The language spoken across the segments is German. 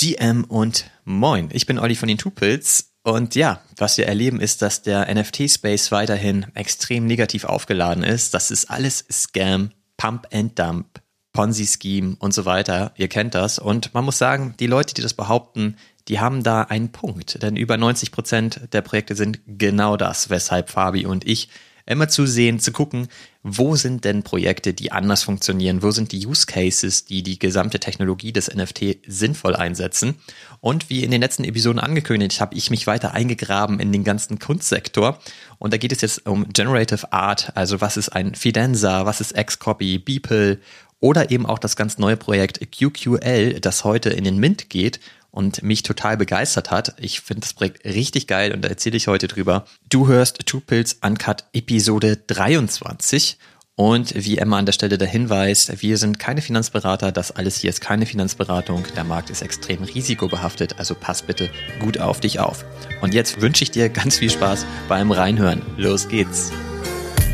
GM und Moin. Ich bin Olli von den Tupils und ja, was wir erleben ist, dass der NFT-Space weiterhin extrem negativ aufgeladen ist. Das ist alles Scam, Pump and Dump, Ponzi-Scheme und so weiter. Ihr kennt das. Und man muss sagen, die Leute, die das behaupten, die haben da einen Punkt. Denn über 90 Prozent der Projekte sind genau das, weshalb Fabi und ich immer zu sehen, zu gucken, wo sind denn Projekte, die anders funktionieren, wo sind die Use Cases, die die gesamte Technologie des NFT sinnvoll einsetzen. Und wie in den letzten Episoden angekündigt, habe ich mich weiter eingegraben in den ganzen Kunstsektor. Und da geht es jetzt um Generative Art, also was ist ein Fidenza, was ist Xcopy, Beeple oder eben auch das ganz neue Projekt QQL, das heute in den Mint geht und mich total begeistert hat. Ich finde das Projekt richtig geil und da erzähle ich heute drüber. Du hörst Two Pills Uncut Episode 23 und wie Emma an der Stelle der Hinweis, wir sind keine Finanzberater, das alles hier ist keine Finanzberatung. Der Markt ist extrem risikobehaftet, also pass bitte gut auf dich auf. Und jetzt wünsche ich dir ganz viel Spaß beim Reinhören. Los geht's!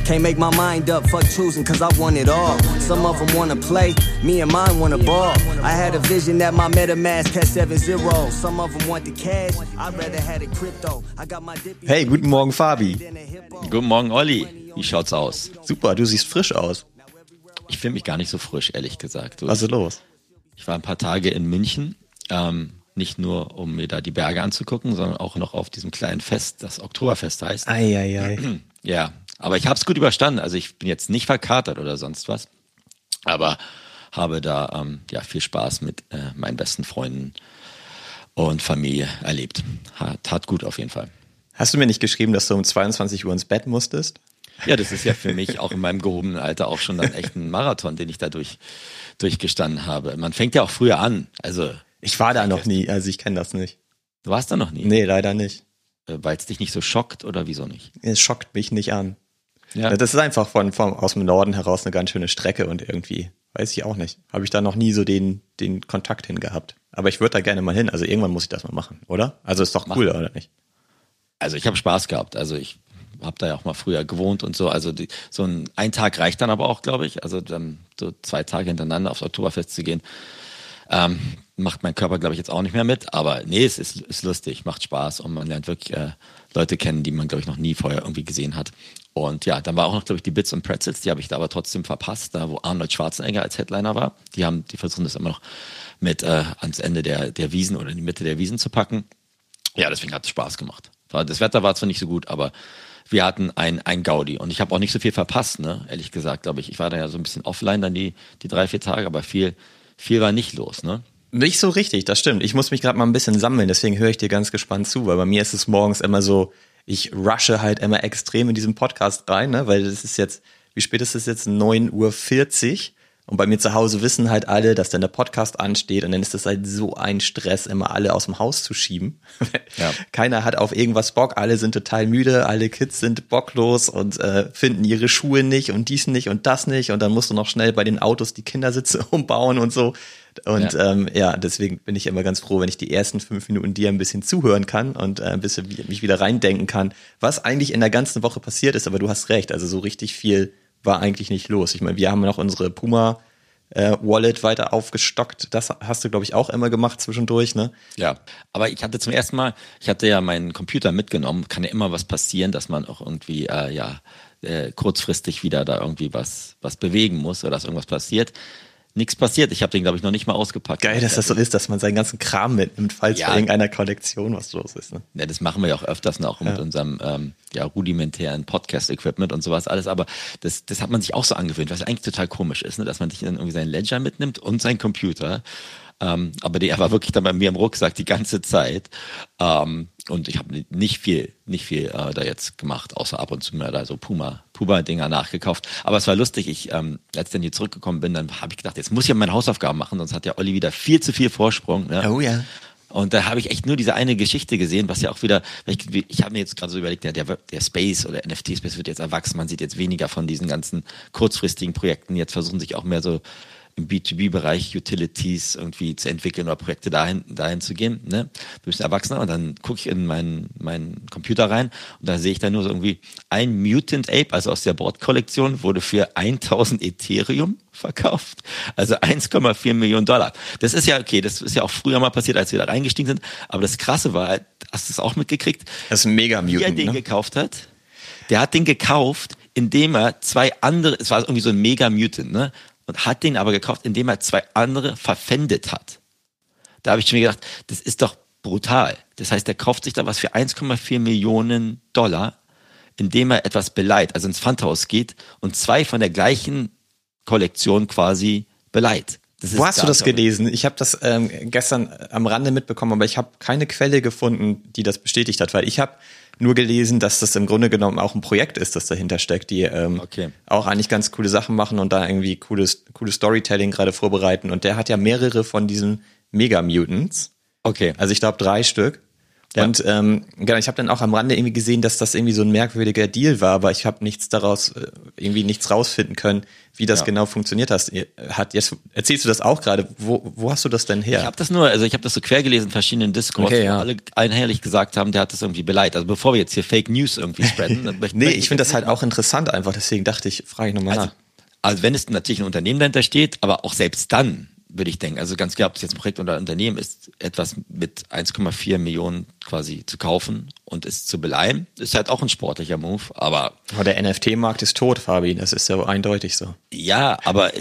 Can't make my mind up, fuck choosing, cause I want it all. Some of them wanna play, me and mine wanna ball. I had a vision that my MetaMask had 7 0. Some of them want the cash, I'd rather had a crypto. I got my Hey, guten Morgen, Fabi. Guten Morgen, Olli. Wie schaut's aus? Super, du siehst frisch aus. Ich finde mich gar nicht so frisch, ehrlich gesagt. Was ist los? Ich war ein paar Tage in München. Ähm, nicht nur, um mir da die Berge anzugucken, sondern auch noch auf diesem kleinen Fest, das Oktoberfest heißt. Eieiei. Ei, ei. Ja, aber ich habe es gut überstanden. Also ich bin jetzt nicht verkatert oder sonst was. Aber habe da ähm, ja viel Spaß mit äh, meinen besten Freunden und Familie erlebt. Hat, tat gut auf jeden Fall. Hast du mir nicht geschrieben, dass du um 22 Uhr ins Bett musstest? Ja, das ist ja für mich auch in meinem gehobenen Alter auch schon dann echt ein Marathon, den ich dadurch durchgestanden habe. Man fängt ja auch früher an. Also ich war da noch nie, also ich kenne das nicht. Du warst da noch nie? Nee, leider nicht. Äh, Weil es dich nicht so schockt oder wieso nicht? Es schockt mich nicht an. Ja. Das ist einfach von, von aus dem Norden heraus eine ganz schöne Strecke und irgendwie, weiß ich auch nicht, habe ich da noch nie so den, den Kontakt hin gehabt. Aber ich würde da gerne mal hin. Also irgendwann muss ich das mal machen, oder? Also ist doch cool, machen. oder nicht? Also ich habe Spaß gehabt. Also ich habe da ja auch mal früher gewohnt und so. Also die, so ein, ein Tag reicht dann aber auch, glaube ich. Also dann so zwei Tage hintereinander aufs Oktoberfest zu gehen, ähm, macht mein Körper, glaube ich, jetzt auch nicht mehr mit. Aber nee, es ist, ist lustig, macht Spaß und man lernt wirklich äh, Leute kennen, die man, glaube ich, noch nie vorher irgendwie gesehen hat. Und ja, dann war auch noch, glaube ich, die Bits und Pretzels, die habe ich da aber trotzdem verpasst, da wo Arnold Schwarzenegger als Headliner war. Die haben, die versuchen das immer noch mit äh, ans Ende der, der Wiesen oder in die Mitte der Wiesen zu packen. Ja, deswegen hat es Spaß gemacht. Das Wetter war zwar nicht so gut, aber wir hatten ein, ein Gaudi und ich habe auch nicht so viel verpasst, ne? ehrlich gesagt, glaube ich. Ich war da ja so ein bisschen offline dann die, die drei, vier Tage, aber viel, viel war nicht los, ne? Nicht so richtig, das stimmt. Ich muss mich gerade mal ein bisschen sammeln, deswegen höre ich dir ganz gespannt zu, weil bei mir ist es morgens immer so, ich rushe halt immer extrem in diesen Podcast rein, ne? weil es ist jetzt, wie spät ist es jetzt? 9.40 Uhr. Und bei mir zu Hause wissen halt alle, dass dann der Podcast ansteht und dann ist das halt so ein Stress, immer alle aus dem Haus zu schieben. Ja. Keiner hat auf irgendwas Bock, alle sind total müde, alle Kids sind bocklos und äh, finden ihre Schuhe nicht und dies nicht und das nicht und dann musst du noch schnell bei den Autos die Kindersitze umbauen und so. Und ja. Ähm, ja, deswegen bin ich immer ganz froh, wenn ich die ersten fünf Minuten dir ein bisschen zuhören kann und äh, ein bisschen mich wieder reindenken kann, was eigentlich in der ganzen Woche passiert ist. Aber du hast recht, also so richtig viel war eigentlich nicht los. Ich meine, wir haben noch unsere Puma äh, Wallet weiter aufgestockt. Das hast du, glaube ich, auch immer gemacht zwischendurch, ne? Ja, aber ich hatte zum ersten Mal, ich hatte ja meinen Computer mitgenommen, kann ja immer was passieren, dass man auch irgendwie, äh, ja, äh, kurzfristig wieder da irgendwie was, was bewegen muss oder dass irgendwas passiert nichts passiert. Ich habe den, glaube ich, noch nicht mal ausgepackt. Geil, dass das so ist, dass man seinen ganzen Kram mitnimmt, falls ja. bei irgendeiner Kollektion was los ist. Ne? Ja, das machen wir ja auch öfters noch ja. mit unserem ähm, ja, rudimentären Podcast-Equipment und sowas alles. Aber das, das hat man sich auch so angewöhnt, was eigentlich total komisch ist, ne? dass man sich dann irgendwie seinen Ledger mitnimmt und seinen Computer. Ähm, aber der war wirklich dann bei mir im Rucksack die ganze Zeit. Ähm, und ich habe nicht viel, nicht viel äh, da jetzt gemacht, außer ab und zu mal da so Puma, Puma-Dinger nachgekauft. Aber es war lustig, ich, ähm, als ich dann hier zurückgekommen bin, dann habe ich gedacht, jetzt muss ich ja meine Hausaufgaben machen, sonst hat ja Olli wieder viel zu viel Vorsprung. Ne? Oh ja. Und da habe ich echt nur diese eine Geschichte gesehen, was ja auch wieder, ich, ich habe mir jetzt gerade so überlegt, ja, der, der Space oder NFT-Space wird jetzt erwachsen, man sieht jetzt weniger von diesen ganzen kurzfristigen Projekten, jetzt versuchen sich auch mehr so im B2B-Bereich Utilities irgendwie zu entwickeln oder Projekte dahin, dahin zu gehen. Ne? Du bist Erwachsener und dann gucke ich in meinen, meinen Computer rein und da sehe ich dann nur so irgendwie ein Mutant Ape, also aus der Bordkollektion, wurde für 1000 Ethereum verkauft. Also 1,4 Millionen Dollar. Das ist ja okay, das ist ja auch früher mal passiert, als wir da reingestiegen sind. Aber das Krasse war, hast du es auch mitgekriegt? Das ist ein mega Mutant. Wie er den ne? gekauft hat? Der hat den gekauft, indem er zwei andere, es war irgendwie so ein Mega Mutant, ne? Und hat den aber gekauft, indem er zwei andere verpfändet hat. Da habe ich schon mir gedacht, das ist doch brutal. Das heißt, er kauft sich da was für 1,4 Millionen Dollar, indem er etwas beleiht, also ins Pfandhaus geht und zwei von der gleichen Kollektion quasi beleiht. Wo hast du das gelesen? Ich habe das ähm, gestern am Rande mitbekommen, aber ich habe keine Quelle gefunden, die das bestätigt hat, weil ich habe nur gelesen, dass das im Grunde genommen auch ein Projekt ist, das dahinter steckt, die ähm, okay. auch eigentlich ganz coole Sachen machen und da irgendwie cooles, cooles Storytelling gerade vorbereiten. Und der hat ja mehrere von diesen Mega-Mutants. Okay. Also ich glaube drei Stück. Ja. Und ähm, genau, ich habe dann auch am Rande irgendwie gesehen, dass das irgendwie so ein merkwürdiger Deal war, aber ich habe nichts daraus, äh, irgendwie nichts rausfinden können, wie das ja. genau funktioniert hast. Hat jetzt erzählst du das auch gerade? Wo, wo hast du das denn her? Ich habe das nur, also ich habe das so quer gelesen in verschiedenen Discords, okay, ja. wo alle einhellig gesagt haben, der hat das irgendwie beleidigt. Also bevor wir jetzt hier Fake News irgendwie spreaden. nee, ich finde das halt auch interessant einfach, deswegen dachte ich, frage ich nochmal also, nach. Also wenn es natürlich ein Unternehmen dahinter steht, aber auch selbst dann würde ich denken. Also ganz klar, ob es jetzt ein Projekt oder ein Unternehmen ist, etwas mit 1,4 Millionen quasi zu kaufen und es zu beleihen, ist halt auch ein sportlicher Move. Aber, aber der NFT-Markt ist tot, Fabi. Das ist ja eindeutig so. Ja, aber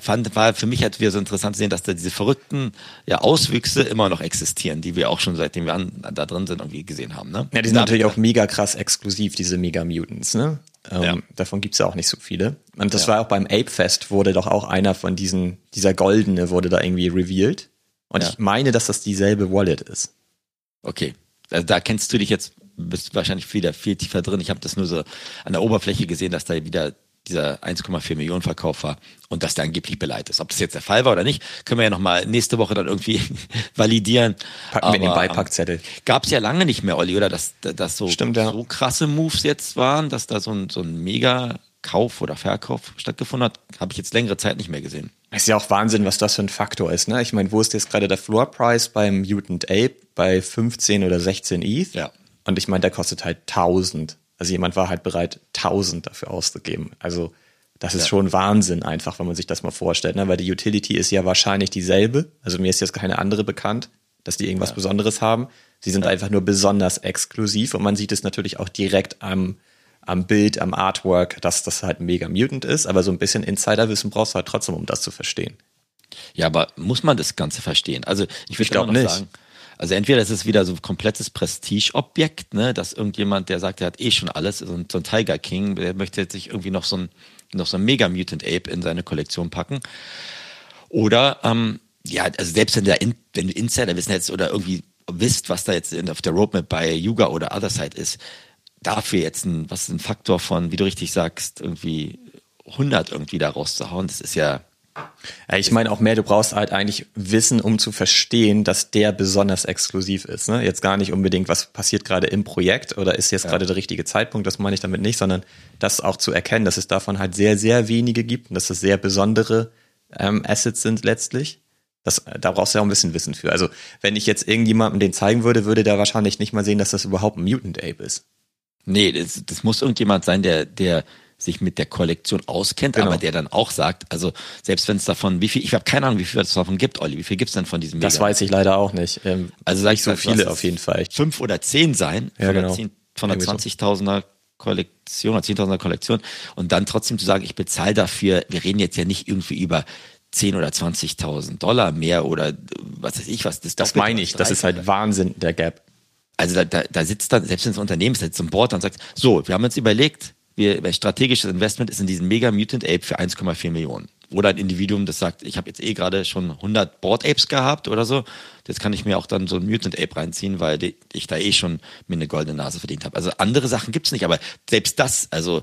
fand, war für mich halt wieder so interessant zu sehen, dass da diese verrückten ja, Auswüchse immer noch existieren, die wir auch schon seitdem wir an, da drin sind irgendwie gesehen haben. Ne? Ja, die sind natürlich auch mega krass exklusiv, diese Mega Mutants. Ne? Ähm, ja. Davon gibt's ja auch nicht so viele. Und das ja. war auch beim Ape Fest, wurde doch auch einer von diesen, dieser goldene wurde da irgendwie revealed. Und ja. ich meine, dass das dieselbe Wallet ist. Okay. Also da kennst du dich jetzt, bist wahrscheinlich wieder viel tiefer drin. Ich habe das nur so an der Oberfläche gesehen, dass da wieder dieser 1,4 Millionen Verkauf war und dass der angeblich beleidigt ist. Ob das jetzt der Fall war oder nicht, können wir ja nochmal nächste Woche dann irgendwie validieren. Packen wir den Beipackzettel. Gab es ja lange nicht mehr, Olli, oder? Dass, dass so, Stimmt, ja. so krasse Moves jetzt waren, dass da so ein, so ein mega Kauf oder Verkauf stattgefunden hat, habe ich jetzt längere Zeit nicht mehr gesehen. ist ja auch Wahnsinn, was das für ein Faktor ist. Ne? Ich meine, wo ist jetzt gerade der Floor Price beim Mutant Ape? Bei 15 oder 16 ETH? Ja. Und ich meine, der kostet halt 1000. Also jemand war halt bereit, 1000 dafür auszugeben. Also das ist ja. schon Wahnsinn einfach, wenn man sich das mal vorstellt, ne? weil die Utility ist ja wahrscheinlich dieselbe. Also mir ist jetzt keine andere bekannt, dass die irgendwas ja. Besonderes haben. Sie sind ja. einfach nur besonders exklusiv und man sieht es natürlich auch direkt am, am Bild, am Artwork, dass das halt mega mutant ist, aber so ein bisschen Insiderwissen brauchst du halt trotzdem, um das zu verstehen. Ja, aber muss man das Ganze verstehen? Also ich würde glaube nicht. Sagen, also entweder ist es wieder so ein komplettes Prestigeobjekt, ne, dass irgendjemand, der sagt, der hat eh schon alles, so ein, so ein Tiger King, der möchte jetzt sich irgendwie noch so ein, noch so ein Mega Mutant Ape in seine Kollektion packen. Oder, ähm, ja, also selbst wenn, der in, wenn du Insider wissen jetzt oder irgendwie wisst, was da jetzt auf der Roadmap bei Yuga oder Otherside ist, dafür jetzt ein, was ein Faktor von, wie du richtig sagst, irgendwie 100 irgendwie da rauszuhauen, das ist ja, ich meine auch mehr, du brauchst halt eigentlich Wissen, um zu verstehen, dass der besonders exklusiv ist. Ne? Jetzt gar nicht unbedingt, was passiert gerade im Projekt oder ist jetzt ja. gerade der richtige Zeitpunkt, das meine ich damit nicht, sondern das auch zu erkennen, dass es davon halt sehr, sehr wenige gibt und dass es sehr besondere ähm, Assets sind letztlich. Das, da brauchst du ja auch ein bisschen Wissen für. Also wenn ich jetzt irgendjemandem den zeigen würde, würde der wahrscheinlich nicht mal sehen, dass das überhaupt ein Mutant Ape ist. Nee, das, das muss irgendjemand sein, der, der sich mit der Kollektion auskennt, genau. aber der dann auch sagt, also selbst wenn es davon, wie viel, ich habe keine Ahnung, wie viel es davon gibt, Olli, wie viel gibt es denn von diesem Das weiß ich leider auch nicht. Ähm, also sag ich so viele auf jeden Fall. Fünf oder zehn sein ja, von, genau. der, von der 20.000er Kollektion oder 10.000er Kollektion und dann trotzdem zu sagen, ich bezahle dafür, wir reden jetzt ja nicht irgendwie über 10 oder 20.000 Dollar mehr oder was weiß ich was. Das, das meine ich, das ist halt Wahnsinn, der Gap. Also da, da, da sitzt dann, selbst wenn das Unternehmen sitzt im Board und sagt, so, wir haben uns überlegt, wir, strategisches Investment ist in diesen Mega Mutant Ape für 1,4 Millionen. Oder ein Individuum, das sagt, ich habe jetzt eh gerade schon 100 Board Apes gehabt oder so. Jetzt kann ich mir auch dann so ein Mutant Ape reinziehen, weil ich da eh schon mir eine goldene Nase verdient habe. Also andere Sachen gibt's nicht, aber selbst das, also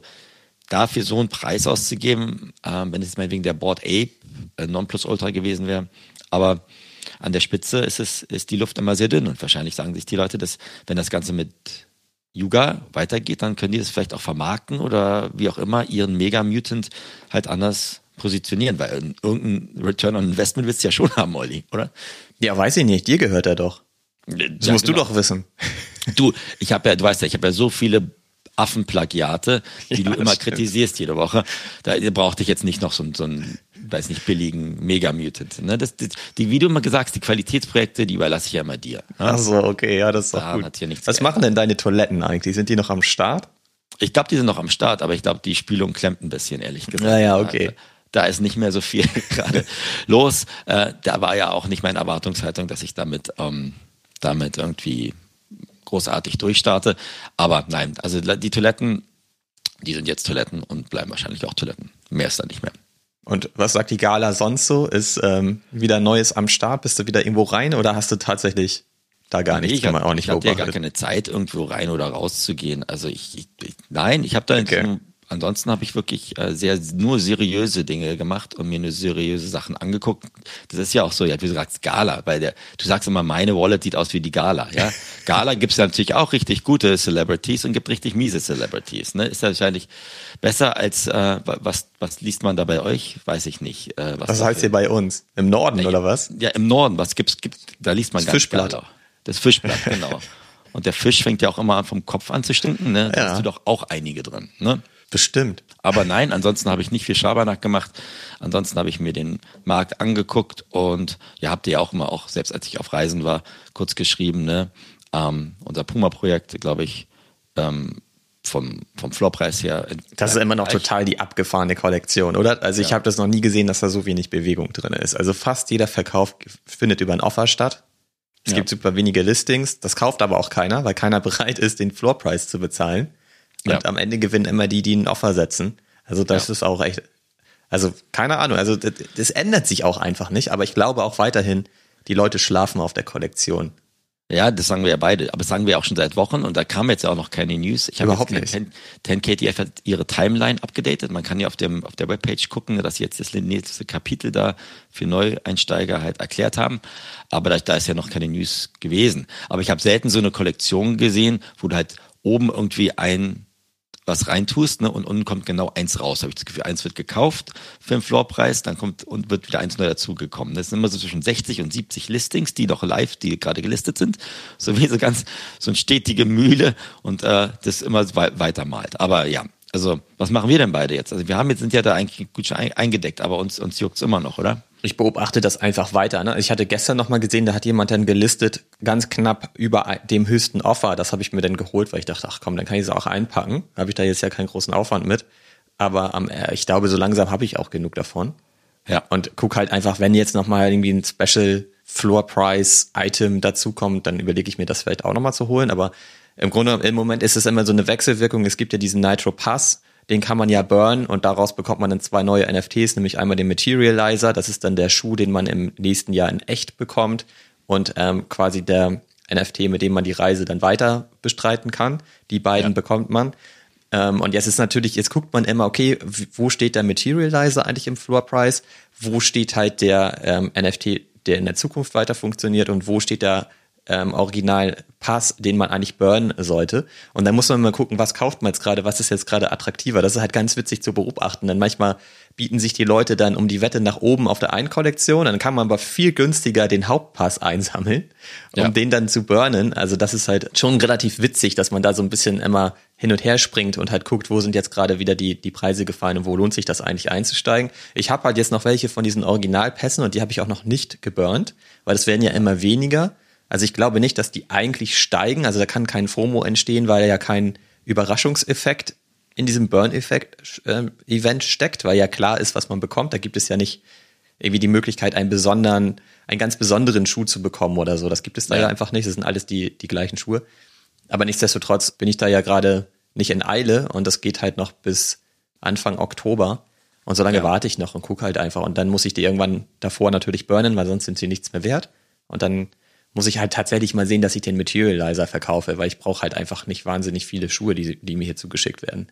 dafür so einen Preis auszugeben, äh, wenn es meinetwegen der Board Ape äh, Non-Plus Ultra gewesen wäre, aber an der Spitze ist es, ist die Luft immer sehr dünn und wahrscheinlich sagen sich die Leute, dass wenn das Ganze mit Yuga weitergeht, dann können die das vielleicht auch vermarkten oder wie auch immer ihren Mega Mutant halt anders positionieren, weil irgendein Return on Investment willst du ja schon haben, Olli, oder? Ja, weiß ich nicht. Dir gehört er doch. Das Ja, musst genau. du doch wissen. Du, ich habe ja, du weißt ja, ich habe ja so viele Affenplagiate, die Ja, du immer stimmt. kritisierst jede Woche. Da brauchte ich jetzt nicht noch so, so einen, weiß nicht, billigen Mega-Mutant. Ne? Das, das, die, wie du immer gesagt hast, die Qualitätsprojekte, die überlasse ich ja immer dir. Ne? Ach so, okay, ja, das ist Daran gut. hat hier nichts Was geändert. machen denn deine Toiletten eigentlich? Sind die noch am Start? Ich glaube, die sind noch am Start, aber ich glaube, die Spülung klemmt ein bisschen, ehrlich gesagt. Ja, ja, okay. Da, da ist nicht mehr so viel gerade los. Äh, da war ja auch nicht meine Erwartungshaltung, dass ich damit, ähm, damit irgendwie großartig durchstarte. Aber nein, also die Toiletten, die sind jetzt Toiletten und bleiben wahrscheinlich auch Toiletten. Mehr ist da nicht mehr. Und was sagt die Gala sonst so? Ist ähm, wieder Neues am Start? Bist du wieder irgendwo rein oder hast du tatsächlich da gar nichts? ich Kann hab- man auch nicht ich hatte ja gar keine Zeit, irgendwo rein oder raus zu gehen. Also ich, ich, ich nein, ich habe da Okay. okay. Ansonsten habe ich wirklich äh, sehr nur seriöse Dinge gemacht und mir nur seriöse Sachen angeguckt. Das ist ja auch so, ja, wie du sagst, Gala, weil der, du sagst immer, meine Wallet sieht aus wie die Gala, ja. Gala gibt's ja natürlich auch richtig gute Celebrities und gibt richtig miese Celebrities. Ne? Ist ja wahrscheinlich besser als äh, was, was liest man da bei euch? Weiß ich nicht. Äh, was Was heißt hier bei uns? Im Norden oder was? ja, im Norden, was gibt's, gibt, da liest man Das ganz Fischblatt. Gala. Das Fischblatt, genau. Und der Fisch fängt ja auch immer an, vom Kopf an zu stinken, ne? Da Ja. hast du doch auch einige drin, ne? Bestimmt. Aber nein, ansonsten habe ich nicht viel Schabernack gemacht. Ansonsten habe ich mir den Markt angeguckt und ja, habt ihr ja auch immer auch, selbst als ich auf Reisen war, kurz geschrieben, ne? Ähm, unser Puma-Projekt, glaube ich, ähm, vom, vom Floorpreis her. Das ist immer noch total die abgefahrene Kollektion, oder? Also ich Ja. habe das noch nie gesehen, dass da so wenig Bewegung drin ist. Also fast jeder Verkauf findet über ein Offer statt. Es Ja. gibt super wenige Listings. Das kauft aber auch keiner, weil keiner bereit ist, den Floorpreis zu bezahlen. Und Ja. am Ende gewinnen immer die, die ein Offer setzen. Also das Ja. ist auch echt, also keine Ahnung. Also das, das ändert sich auch einfach nicht. Aber ich glaube auch weiterhin, die Leute schlafen auf der Kollektion. Ja, das sagen wir ja beide, aber das sagen wir auch schon seit Wochen und da kam jetzt ja auch noch keine News. Ich habe Überhaupt 10, 10KTF hat ihre Timeline abgedatet. Man kann ja auf dem auf der Webpage gucken, dass sie jetzt das nächste Kapitel da für Neueinsteiger halt erklärt haben. Aber da, da ist ja noch keine News gewesen. Aber ich habe selten so eine Kollektion gesehen, wo du halt oben irgendwie ein was reintust, ne, und unten kommt genau eins raus. Habe ich das Gefühl, eins wird gekauft für den Floorpreis, dann kommt und wird wieder eins neu dazugekommen. Das sind immer so zwischen 60 und 70 Listings, die noch live, die gerade gelistet sind, so wie so ganz so eine stetige Mühle und äh, das immer wei- weitermalt. Aber ja, also was machen wir denn beide jetzt? Also wir haben jetzt sind ja da eigentlich gut schon ein- eingedeckt, aber uns uns juckt's immer noch, oder? Ich beobachte das einfach weiter. Ne? Ich hatte gestern noch mal gesehen, da hat jemand dann gelistet, ganz knapp über dem höchsten Offer. Das habe ich mir dann geholt, weil ich dachte, ach komm, dann kann ich es auch einpacken. Habe ich da jetzt ja keinen großen Aufwand mit. Aber am, äh, ich glaube, so langsam habe ich auch genug davon. Ja. Und guck halt einfach, wenn jetzt noch mal irgendwie ein Special Floor Price Item dazukommt, dann überlege ich mir das vielleicht auch noch mal zu holen. Aber im Grunde, im Moment ist es immer so eine Wechselwirkung. Es gibt ja diesen Nitro Pass, den kann man ja burnen und daraus bekommt man dann zwei neue NFTs, nämlich einmal den Materializer, das ist dann der Schuh, den man im nächsten Jahr in echt bekommt und ähm, quasi der NFT, mit dem man die Reise dann weiter bestreiten kann. Die beiden Ja. bekommt man. Ähm, und jetzt ist natürlich, jetzt guckt man immer, okay, wo steht der Materializer eigentlich im Floor Price? Wo steht halt der ähm, NFT, der in der Zukunft weiter funktioniert und wo steht der ähm, Original Pass, den man eigentlich burnen sollte. Und dann muss man mal gucken, was kauft man jetzt gerade, was ist jetzt gerade attraktiver. Das ist halt ganz witzig zu beobachten. Denn manchmal bieten sich die Leute dann um die Wette nach oben auf der einen Kollektion, dann kann man aber viel günstiger den Hauptpass einsammeln, um Ja. den dann zu burnen. Also das ist halt schon relativ witzig, dass man da so ein bisschen immer hin und her springt und halt guckt, wo sind jetzt gerade wieder die, die Preise gefallen und wo lohnt sich das eigentlich einzusteigen. Ich habe halt jetzt noch welche von diesen Originalpässen und die habe ich auch noch nicht geburnt, weil es werden ja immer weniger. Also ich glaube nicht, dass die eigentlich steigen. Also da kann kein FOMO entstehen, weil ja kein Überraschungseffekt in diesem Burn-Effekt-Event steckt, weil ja klar ist, was man bekommt. Da gibt es ja nicht irgendwie die Möglichkeit, einen besonderen, einen ganz besonderen Schuh zu bekommen oder so. Das gibt es da ja, Ja. einfach nicht. Das sind alles die, die gleichen Schuhe. Aber nichtsdestotrotz bin ich da ja gerade nicht in Eile und das geht halt noch bis Anfang Oktober. Und so lange Ja. warte ich noch und gucke halt einfach. Und dann muss ich die irgendwann davor natürlich burnen, weil sonst sind sie nichts mehr wert. Und dann muss ich halt tatsächlich mal sehen, dass ich den Materializer verkaufe, weil ich brauche halt einfach nicht wahnsinnig viele Schuhe, die, die mir hier zugeschickt werden.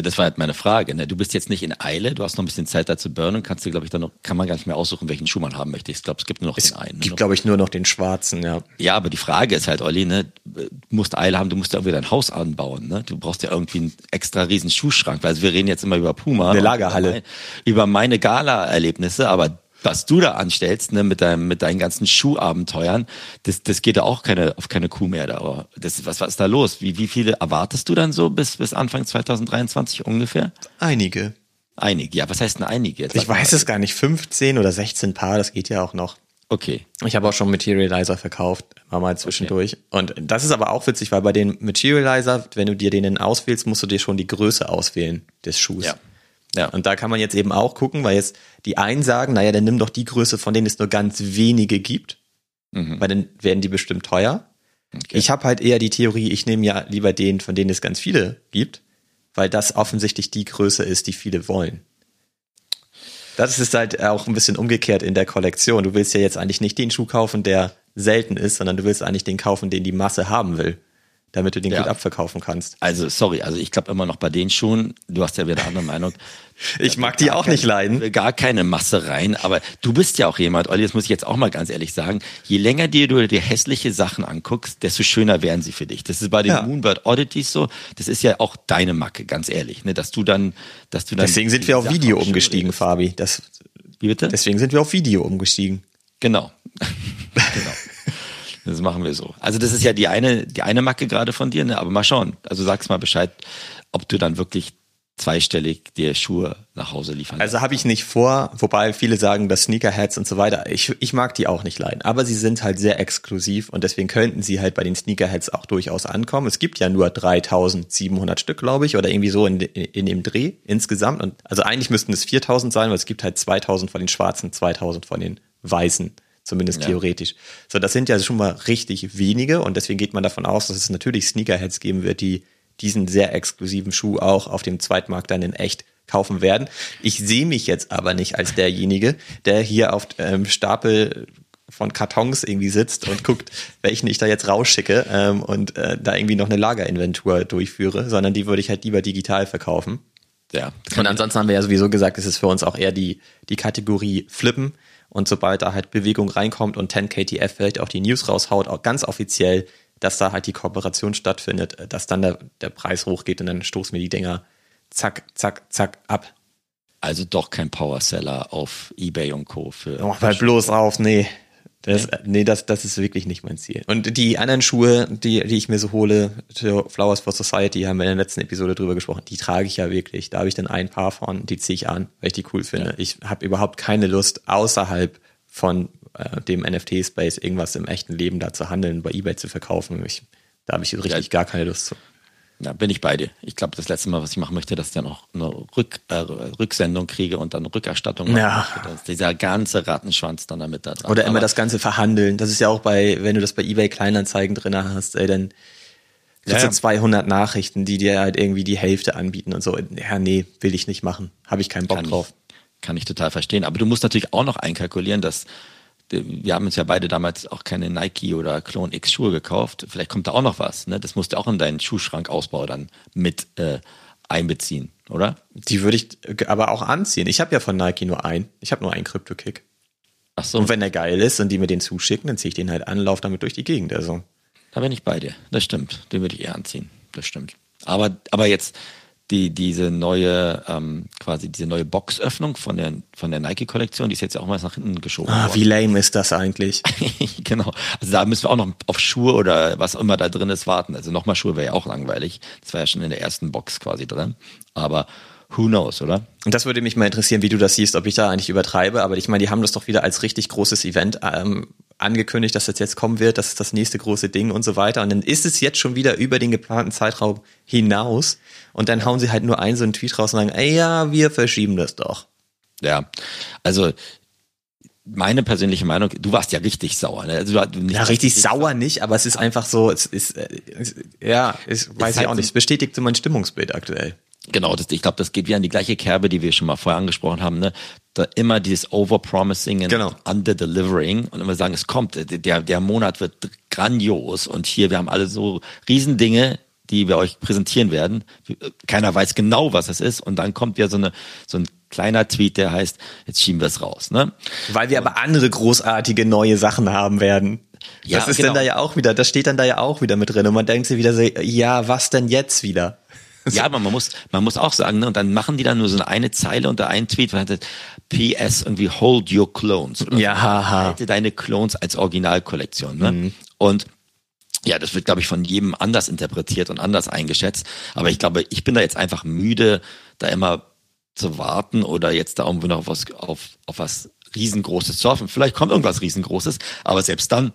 Das war halt meine Frage. Ne? Du bist jetzt nicht in Eile, du hast noch ein bisschen Zeit da zu burnen und kannst dir, glaube ich, dann noch, kann man gar nicht mehr aussuchen, welchen Schuh man haben möchte. Ich glaube, es gibt nur noch Es den einen. gibt, ne? glaube ich, nur noch den schwarzen, ja. Ja, aber die Frage ist halt, Olli, ne, du musst Eile haben, du musst ja irgendwie dein Haus anbauen, ne? Du brauchst ja irgendwie einen extra riesen Schuhschrank, weil also wir reden jetzt immer über Puma. Eine Lagerhalle. Über meine Gala-Erlebnisse, aber was du da anstellst, ne, mit deinem, mit deinen ganzen Schuhabenteuern, das, das geht ja auch keine, auf keine Kuh mehr da. Das, was, was ist da los? Wie, wie viele erwartest du dann so bis, bis Anfang 2023 ungefähr? Einige. Einige. Ja, was heißt denn einige? Jetzt Ich sag mal. weiß es gar nicht. 15 oder 16 Paar, das geht ja auch noch. Okay. Ich habe auch schon Materializer verkauft, immer mal zwischendurch. Und das ist aber auch witzig, weil bei den Materializer, wenn du dir den auswählst, musst du dir schon die Größe auswählen des Schuhs. Ja. Ja. Und da kann man jetzt eben auch gucken, weil jetzt die einen sagen, naja, dann nimm doch die Größe, von denen es nur ganz wenige gibt, weil dann werden die bestimmt teuer. Okay. Ich habe halt eher die Theorie, ich nehme ja lieber den, von denen es ganz viele gibt, weil das offensichtlich die Größe ist, die viele wollen. Das ist halt auch ein bisschen umgekehrt in der Kollektion. Du willst ja jetzt eigentlich nicht den Schuh kaufen, der selten ist, sondern du willst eigentlich den kaufen, den die Masse haben will, damit du den Ja. gut abverkaufen kannst. Also, sorry, also ich glaube immer noch bei den Schuhen, du hast ja wieder eine andere Meinung. Ich mag die auch nicht leiden. will gar keine Masse rein, aber du bist ja auch jemand, Olli, das muss ich jetzt auch mal ganz ehrlich sagen, je länger dir du dir hässliche Sachen anguckst, desto schöner werden sie für dich. Das ist bei den Ja. Moonbird Oddities so, das ist ja auch deine Macke, ganz ehrlich, ne, dass du dann, dass du dann Deswegen sind wir auf Sachen Video umgestiegen. Fabi. Das, Wie bitte? deswegen sind wir auf Video umgestiegen. Genau. genau. Das machen wir so. Also das ist ja die eine, die eine Macke gerade von dir, ne? aber mal schauen. Also sag's mal Bescheid, ob du dann wirklich zweistellig dir Schuhe nach Hause liefern Also habe ich nicht vor, wobei viele sagen, dass Sneakerheads und so weiter, ich, ich mag die auch nicht leiden, aber sie sind halt sehr exklusiv und deswegen könnten sie halt bei den Sneakerheads auch durchaus ankommen. Es gibt ja nur 3700 Stück, glaube ich, oder irgendwie so in, in dem Dreh insgesamt und also eigentlich müssten es 4000 sein, weil es gibt halt 2000 von den schwarzen, 2000 von den weißen. Zumindest Ja. theoretisch. So, das sind ja schon mal richtig wenige und deswegen geht man davon aus, dass es natürlich Sneakerheads geben wird, die diesen sehr exklusiven Schuh auch auf dem Zweitmarkt dann in echt kaufen werden. Ich sehe mich jetzt aber nicht als derjenige, der hier auf ähm, Stapel von Kartons irgendwie sitzt und guckt, welchen ich da jetzt rausschicke ähm, und äh, da irgendwie noch eine Lagerinventur durchführe, sondern die würde ich halt lieber digital verkaufen. Ja. Und ansonsten haben wir ja sowieso gesagt, es ist für uns auch eher die, die Kategorie Flippen. Und sobald da halt Bewegung reinkommt und 10KTF vielleicht auch die News raushaut, auch ganz offiziell, dass da halt die Kooperation stattfindet, äh, dass dann der, der Preis hochgeht und dann stoßen wir die Dinger zack, zack, zack ab. Also doch kein Powerseller auf Ebay und Co. für. Mach mal bloß auf, nee. Das, nee, das, das ist wirklich nicht mein Ziel. Und die anderen Schuhe, die, die ich mir so hole, Flowers for Society, haben wir in der letzten Episode drüber gesprochen, die trage ich ja wirklich. Da habe ich dann ein paar von, die ziehe ich an, weil ich die cool finde. Ich habe überhaupt keine Lust, außerhalb von äh, dem NFT-Space irgendwas im echten Leben da zu handeln, bei Ebay zu verkaufen. Ich, da habe ich richtig Ja. gar keine Lust zu. Ja, bin ich bei dir. Ich glaube, das letzte Mal, was ich machen möchte, dass ich dann auch eine Rück, äh, Rücksendung kriege und dann eine Rückerstattung. machen Ja. Dass dieser ganze Rattenschwanz dann damit da dran. Oder immer Aber- das Ganze verhandeln. Das ist ja auch bei, wenn du das bei eBay Kleinanzeigen drin hast, ey, dann kriegst Ja, du ja. 200 Nachrichten, die dir halt irgendwie die Hälfte anbieten und so. Ja, nee, will ich nicht machen. Habe ich keinen Bock kann drauf. Ich, kann ich total verstehen. Aber du musst natürlich auch noch einkalkulieren, dass wir haben uns ja beide damals auch keine Nike oder Clone X Schuhe gekauft. Vielleicht kommt da auch noch was. Ne? Das musst du auch in deinen Schuhschrankausbau dann mit äh, einbeziehen, oder? Die würde ich aber auch anziehen. Ich habe ja von Nike nur einen. Ich habe nur einen Crypto-Kick. Ach so, Und wenn der geil ist und die mir den zuschicken, dann ziehe ich den halt an, lauf damit durch die Gegend. Also. da bin ich bei dir. Das stimmt. Den würde ich eher anziehen. Das stimmt. Aber, aber jetzt die, diese neue, ähm, quasi diese neue Boxöffnung von der, von der Nike-Kollektion, die ist jetzt ja auch mal nach hinten geschoben. Ah, worden. wie lame ist das eigentlich? genau. Also da müssen wir auch noch auf Schuhe oder was immer da drin ist warten. Also nochmal Schuhe wäre ja auch langweilig. Das war ja schon in der ersten Box quasi drin. Aber who knows, oder? Und das würde mich mal interessieren, wie du das siehst, ob ich da eigentlich übertreibe. Aber ich meine, die haben das doch wieder als richtig großes Event ähm, angekündigt, dass das jetzt kommen wird. Das ist das nächste große Ding und so weiter. Und dann ist es jetzt schon wieder über den geplanten Zeitraum hinaus. Und dann hauen sie halt nur einen so einen Tweet raus und sagen, ey, ja, wir verschieben das doch. Ja. Also meine persönliche Meinung, du warst ja richtig sauer. Ne? Also, du, nicht Ja, richtig sauer nicht, aber es ist einfach so, es ist, äh, es, ja, es weiß halt ich auch so- nicht. Es bestätigt so mein Stimmungsbild aktuell. Genau, das, ich glaube, das geht wieder an die gleiche Kerbe, die wir schon mal vorher angesprochen haben. Ne? Da immer dieses Overpromising und Genau. Underdelivering und immer sagen, es kommt, der, der Monat wird grandios und hier, wir haben alle so Riesendinge, die wir euch präsentieren werden. Keiner weiß genau, was es ist. Und dann kommt ja so, eine, so ein kleiner Tweet, der heißt, jetzt schieben wir es raus. Ne? Weil wir aber andere großartige neue Sachen haben werden. Ja, das ist genau. dann da ja auch wieder, das steht dann da ja auch wieder mit drin. Und man denkt sich wieder so, ja, was denn jetzt wieder? Ja, aber man muss, man muss auch sagen, ne, und dann machen die dann nur so eine Zeile unter einen Tweet, weil PS irgendwie Hold Your Clones. Oder ja, so. Halte deine Clones als Originalkollektion. Ne? Mhm. Und ja, das wird, glaube ich, von jedem anders interpretiert und anders eingeschätzt. Aber ich glaube, ich bin da jetzt einfach müde, da immer zu warten oder jetzt da irgendwo noch auf was, auf, auf was riesengroßes zu hoffen. Vielleicht kommt irgendwas riesengroßes, aber selbst dann,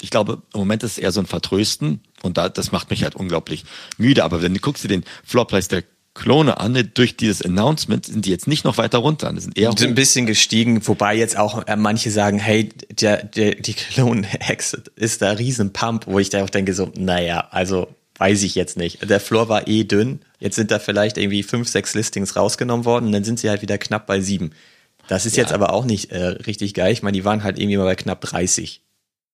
ich glaube, im Moment ist es eher so ein Vertrösten und da, das macht mich halt unglaublich müde. Aber wenn du guckst dir den Floppreis der Klone an, durch dieses Announcement sind die jetzt nicht noch weiter runter. Die sind eher sind ein bisschen gestiegen, wobei jetzt auch äh, manche sagen, hey, der, der, die Klon-Hex ist da riesen Pump, wo ich da auch denke so, naja, also weiß ich jetzt nicht. Der Floor war eh dünn. Jetzt sind da vielleicht irgendwie fünf, sechs Listings rausgenommen worden und dann sind sie halt wieder knapp bei sieben. Das ist ja. jetzt aber auch nicht äh, richtig geil. Ich meine, die waren halt irgendwie mal bei knapp 30.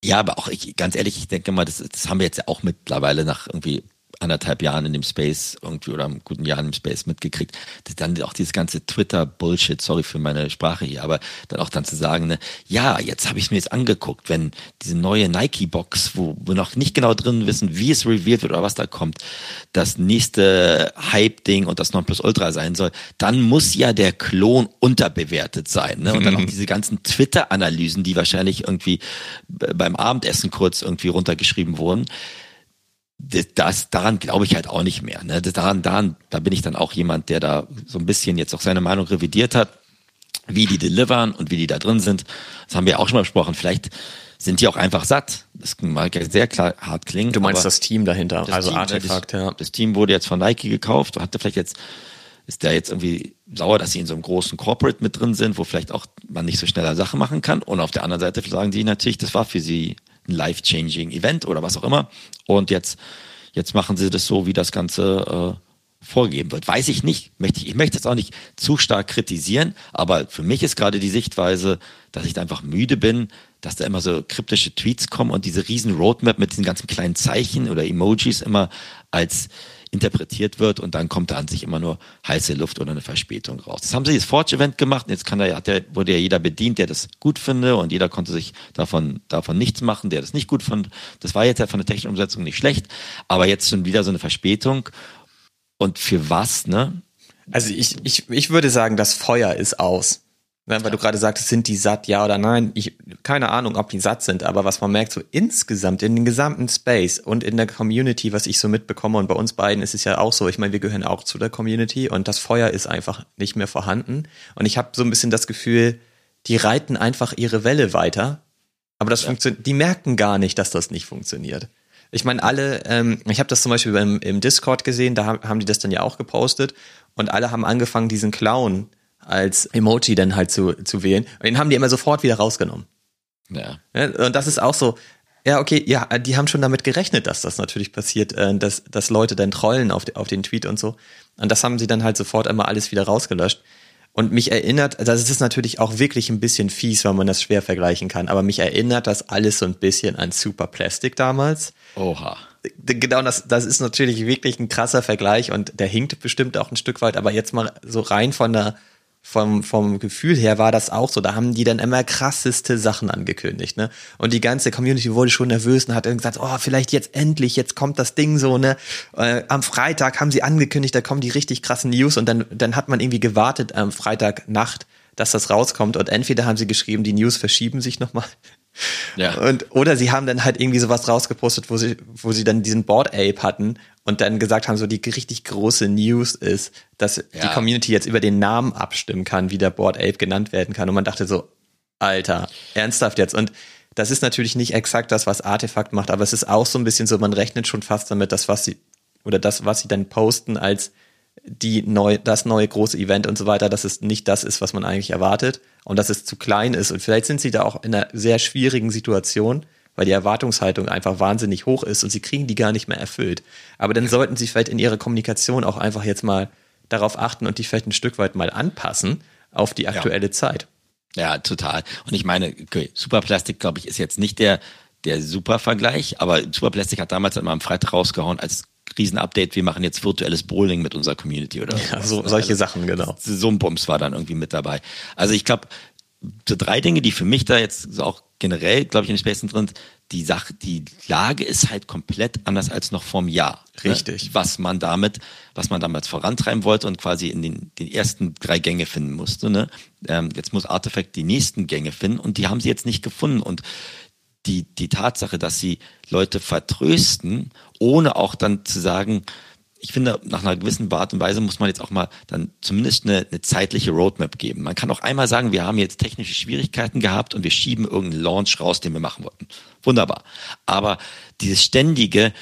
Ja, aber auch ich, ganz ehrlich, ich denke mal, das, das haben wir jetzt ja auch mittlerweile nach irgendwie anderthalb Jahren in dem Space irgendwie oder einem guten Jahr im Space mitgekriegt. Dann auch dieses ganze Twitter-Bullshit, sorry für meine Sprache hier, aber dann auch dann zu sagen, ne, ja, jetzt habe ich mir jetzt angeguckt, wenn diese neue Nike-Box, wo wir noch nicht genau drin wissen, wie es revealed wird oder was da kommt, das nächste Hype-Ding und das Nonplusultra sein soll, dann muss ja der Klon unterbewertet sein. Ne? Und dann auch diese ganzen Twitter-Analysen, die wahrscheinlich irgendwie beim Abendessen kurz irgendwie runtergeschrieben wurden das, daran glaube ich halt auch nicht mehr. Ne? Daran, daran, da bin ich dann auch jemand, der da so ein bisschen jetzt auch seine Meinung revidiert hat, wie die delivern und wie die da drin sind. Das haben wir auch schon mal besprochen. Vielleicht sind die auch einfach satt. Das mag ja sehr klar hart klingen. Du meinst das Team dahinter, also Team, Artefakt, das, ja. Das Team wurde jetzt von Nike gekauft, hatte vielleicht jetzt, ist der jetzt irgendwie sauer, dass sie in so einem großen Corporate mit drin sind, wo vielleicht auch man nicht so schneller Sachen machen kann. Und auf der anderen Seite sagen die natürlich, das war für sie ein life-changing Event oder was auch immer. Und jetzt, jetzt machen sie das so, wie das Ganze äh, vorgegeben wird. Weiß ich nicht. Möchte ich, ich möchte jetzt auch nicht zu stark kritisieren, aber für mich ist gerade die Sichtweise, dass ich da einfach müde bin, dass da immer so kryptische Tweets kommen und diese riesen Roadmap mit diesen ganzen kleinen Zeichen oder Emojis immer als interpretiert wird und dann kommt da an sich immer nur heiße Luft oder eine Verspätung raus. Das haben sie das Forge-Event gemacht und jetzt kann da, hat der, wurde ja jeder bedient, der das gut finde und jeder konnte sich davon, davon nichts machen, der das nicht gut fand. Das war jetzt ja von der technischen Umsetzung nicht schlecht, aber jetzt schon wieder so eine Verspätung und für was, ne? Also ich, ich, ich würde sagen, das Feuer ist aus. Ja, weil du gerade sagtest, sind die satt, ja oder nein? Ich, keine Ahnung, ob die satt sind, aber was man merkt, so insgesamt in den gesamten Space und in der Community, was ich so mitbekomme, und bei uns beiden ist es ja auch so, ich meine, wir gehören auch zu der Community und das Feuer ist einfach nicht mehr vorhanden. Und ich habe so ein bisschen das Gefühl, die reiten einfach ihre Welle weiter, aber das ja. funktioniert, die merken gar nicht, dass das nicht funktioniert. Ich meine, alle, ähm, ich habe das zum Beispiel beim, im Discord gesehen, da haben die das dann ja auch gepostet und alle haben angefangen, diesen Clown als Emoji dann halt zu, zu wählen. Und den haben die immer sofort wieder rausgenommen. Ja. Und das ist auch so, ja, okay, ja, die haben schon damit gerechnet, dass das natürlich passiert, äh, dass, dass Leute dann trollen auf, auf den Tweet und so. Und das haben sie dann halt sofort immer alles wieder rausgelöscht. Und mich erinnert, also es ist natürlich auch wirklich ein bisschen fies, weil man das schwer vergleichen kann, aber mich erinnert das alles so ein bisschen an Super Plastic damals. Oha. Genau, das, das ist natürlich wirklich ein krasser Vergleich und der hinkt bestimmt auch ein Stück weit, aber jetzt mal so rein von der, vom, vom Gefühl her war das auch so. Da haben die dann immer krasseste Sachen angekündigt, ne? Und die ganze Community wurde schon nervös und hat dann gesagt, oh, vielleicht jetzt endlich, jetzt kommt das Ding so, ne? Äh, am Freitag haben sie angekündigt, da kommen die richtig krassen News und dann, dann hat man irgendwie gewartet am Freitagnacht, dass das rauskommt und entweder haben sie geschrieben, die News verschieben sich nochmal ja. Und, oder sie haben dann halt irgendwie sowas rausgepostet, wo sie, wo sie dann diesen Board Ape hatten und dann gesagt haben, so die richtig große News ist, dass ja. die Community jetzt über den Namen abstimmen kann, wie der Board Ape genannt werden kann. Und man dachte so, Alter, ernsthaft jetzt. Und das ist natürlich nicht exakt das, was Artefakt macht, aber es ist auch so ein bisschen so, man rechnet schon fast damit, dass was sie, oder das, was sie dann posten als die neu, das neue große Event und so weiter, dass es nicht das ist, was man eigentlich erwartet und dass es zu klein ist. Und vielleicht sind sie da auch in einer sehr schwierigen Situation, weil die Erwartungshaltung einfach wahnsinnig hoch ist und sie kriegen die gar nicht mehr erfüllt. Aber dann sollten sie vielleicht in ihrer Kommunikation auch einfach jetzt mal darauf achten und die vielleicht ein Stück weit mal anpassen auf die aktuelle ja. Zeit. Ja, total. Und ich meine, okay, Superplastik, glaube ich, ist jetzt nicht der, der Supervergleich, aber Superplastik hat damals immer am Freitag rausgehauen als Riesen-Update, wir machen jetzt virtuelles Bowling mit unserer Community oder ja, so, solche also, Sachen, genau. So ein Bums war dann irgendwie mit dabei. Also ich glaube, so drei Dinge, die für mich da jetzt auch generell, glaube ich, in den Space drin sind. Die Sache, die Lage ist halt komplett anders als noch vor einem Jahr. Ne? Richtig. Ne? Was man damit, was man damals vorantreiben wollte und quasi in den, den ersten drei Gänge finden musste. Ne? Ähm, jetzt muss Artifact die nächsten Gänge finden und die haben sie jetzt nicht gefunden. Und die, die Tatsache, dass sie Leute vertrösten, ohne auch dann zu sagen, ich finde, nach einer gewissen Art und Weise muss man jetzt auch mal dann zumindest eine, eine zeitliche Roadmap geben. Man kann auch einmal sagen, wir haben jetzt technische Schwierigkeiten gehabt und wir schieben irgendeinen Launch raus, den wir machen wollten. Wunderbar. Aber dieses ständige,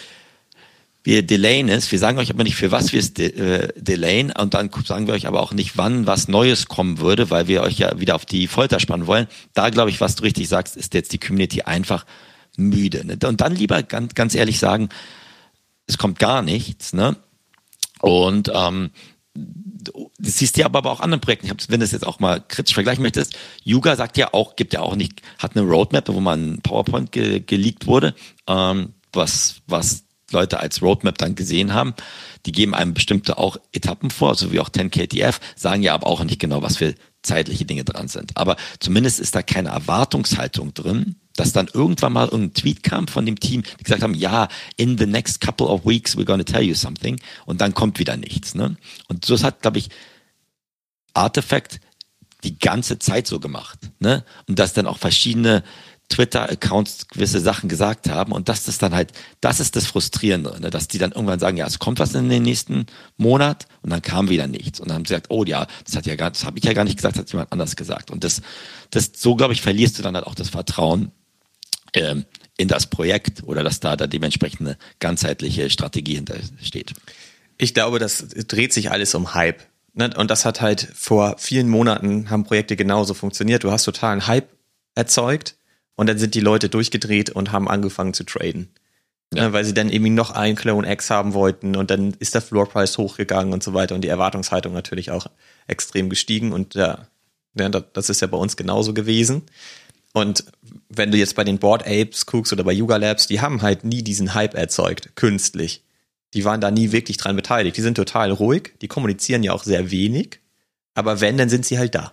wir delayen es, wir sagen euch aber nicht, für was wir es de äh, delayen und dann sagen wir euch aber auch nicht, wann was Neues kommen würde, weil wir euch ja wieder auf die Folter spannen wollen. Da glaube ich, was du richtig sagst, ist jetzt die Community einfach müde. Ne? Und dann lieber ganz, ganz ehrlich sagen, es kommt gar nichts, ne? Und ähm, das siehst du ja aber auch anderen Projekten. Ich hab, wenn du das jetzt auch mal kritisch vergleichen möchtest, Yuga sagt ja auch, gibt ja auch nicht, hat eine Roadmap, wo man ein PowerPoint ge geleakt wurde, ähm, was, was Leute als Roadmap dann gesehen haben. Die geben einem bestimmte auch Etappen vor, so wie auch 10KTF, sagen ja aber auch nicht genau, was für zeitliche Dinge dran sind. Aber zumindest ist da keine Erwartungshaltung drin, dass dann irgendwann mal ein Tweet kam von dem Team, die gesagt haben, ja, in the next couple of weeks we're gonna tell you something und dann kommt wieder nichts. Ne? Und so hat, glaube ich, Artifact die ganze Zeit so gemacht. Ne? Und dass dann auch verschiedene Twitter-Accounts gewisse Sachen gesagt haben und dass das dann halt, das ist das Frustrierende, ne? dass die dann irgendwann sagen, ja, es kommt was in den nächsten Monat und dann kam wieder nichts und dann haben sie gesagt, oh ja, das hat ja gar, das habe ich ja gar nicht gesagt, das hat jemand anders gesagt und das, das so glaube ich verlierst du dann halt auch das Vertrauen ähm, in das Projekt oder dass da da dementsprechend eine ganzheitliche Strategie hintersteht. Ich glaube, das dreht sich alles um Hype. Ne? Und das hat halt vor vielen Monaten haben Projekte genauso funktioniert. Du hast totalen Hype erzeugt und dann sind die Leute durchgedreht und haben angefangen zu traden. Ja. Ne? Weil sie dann irgendwie noch einen Clone X haben wollten und dann ist der Floor Price hochgegangen und so weiter und die Erwartungshaltung natürlich auch extrem gestiegen und ja, ja das ist ja bei uns genauso gewesen. Und wenn du jetzt bei den Board Apes guckst oder bei Yuga Labs, die haben halt nie diesen Hype erzeugt, künstlich. Die waren da nie wirklich dran beteiligt. Die sind total ruhig, die kommunizieren ja auch sehr wenig, aber wenn, dann sind sie halt da.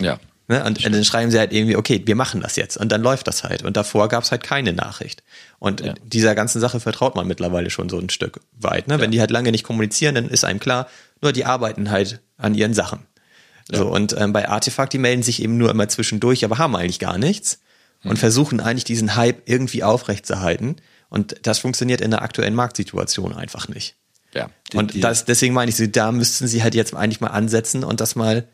Ja. Ne? Und, und dann schreiben sie halt irgendwie, okay, wir machen das jetzt. Und dann läuft das halt. Und davor gab es halt keine Nachricht. Und ja. dieser ganzen Sache vertraut man mittlerweile schon so ein Stück weit. Ne? Ja. Wenn die halt lange nicht kommunizieren, dann ist einem klar, nur die arbeiten halt an ihren Sachen. Ja. So, und ähm, bei Artefakt, die melden sich eben nur immer zwischendurch, aber haben eigentlich gar nichts und hm. versuchen eigentlich diesen Hype irgendwie aufrechtzuerhalten. Und das funktioniert in der aktuellen Marktsituation einfach nicht. Ja. Die, und das, deswegen meine ich, da müssten sie halt jetzt eigentlich mal ansetzen und das mal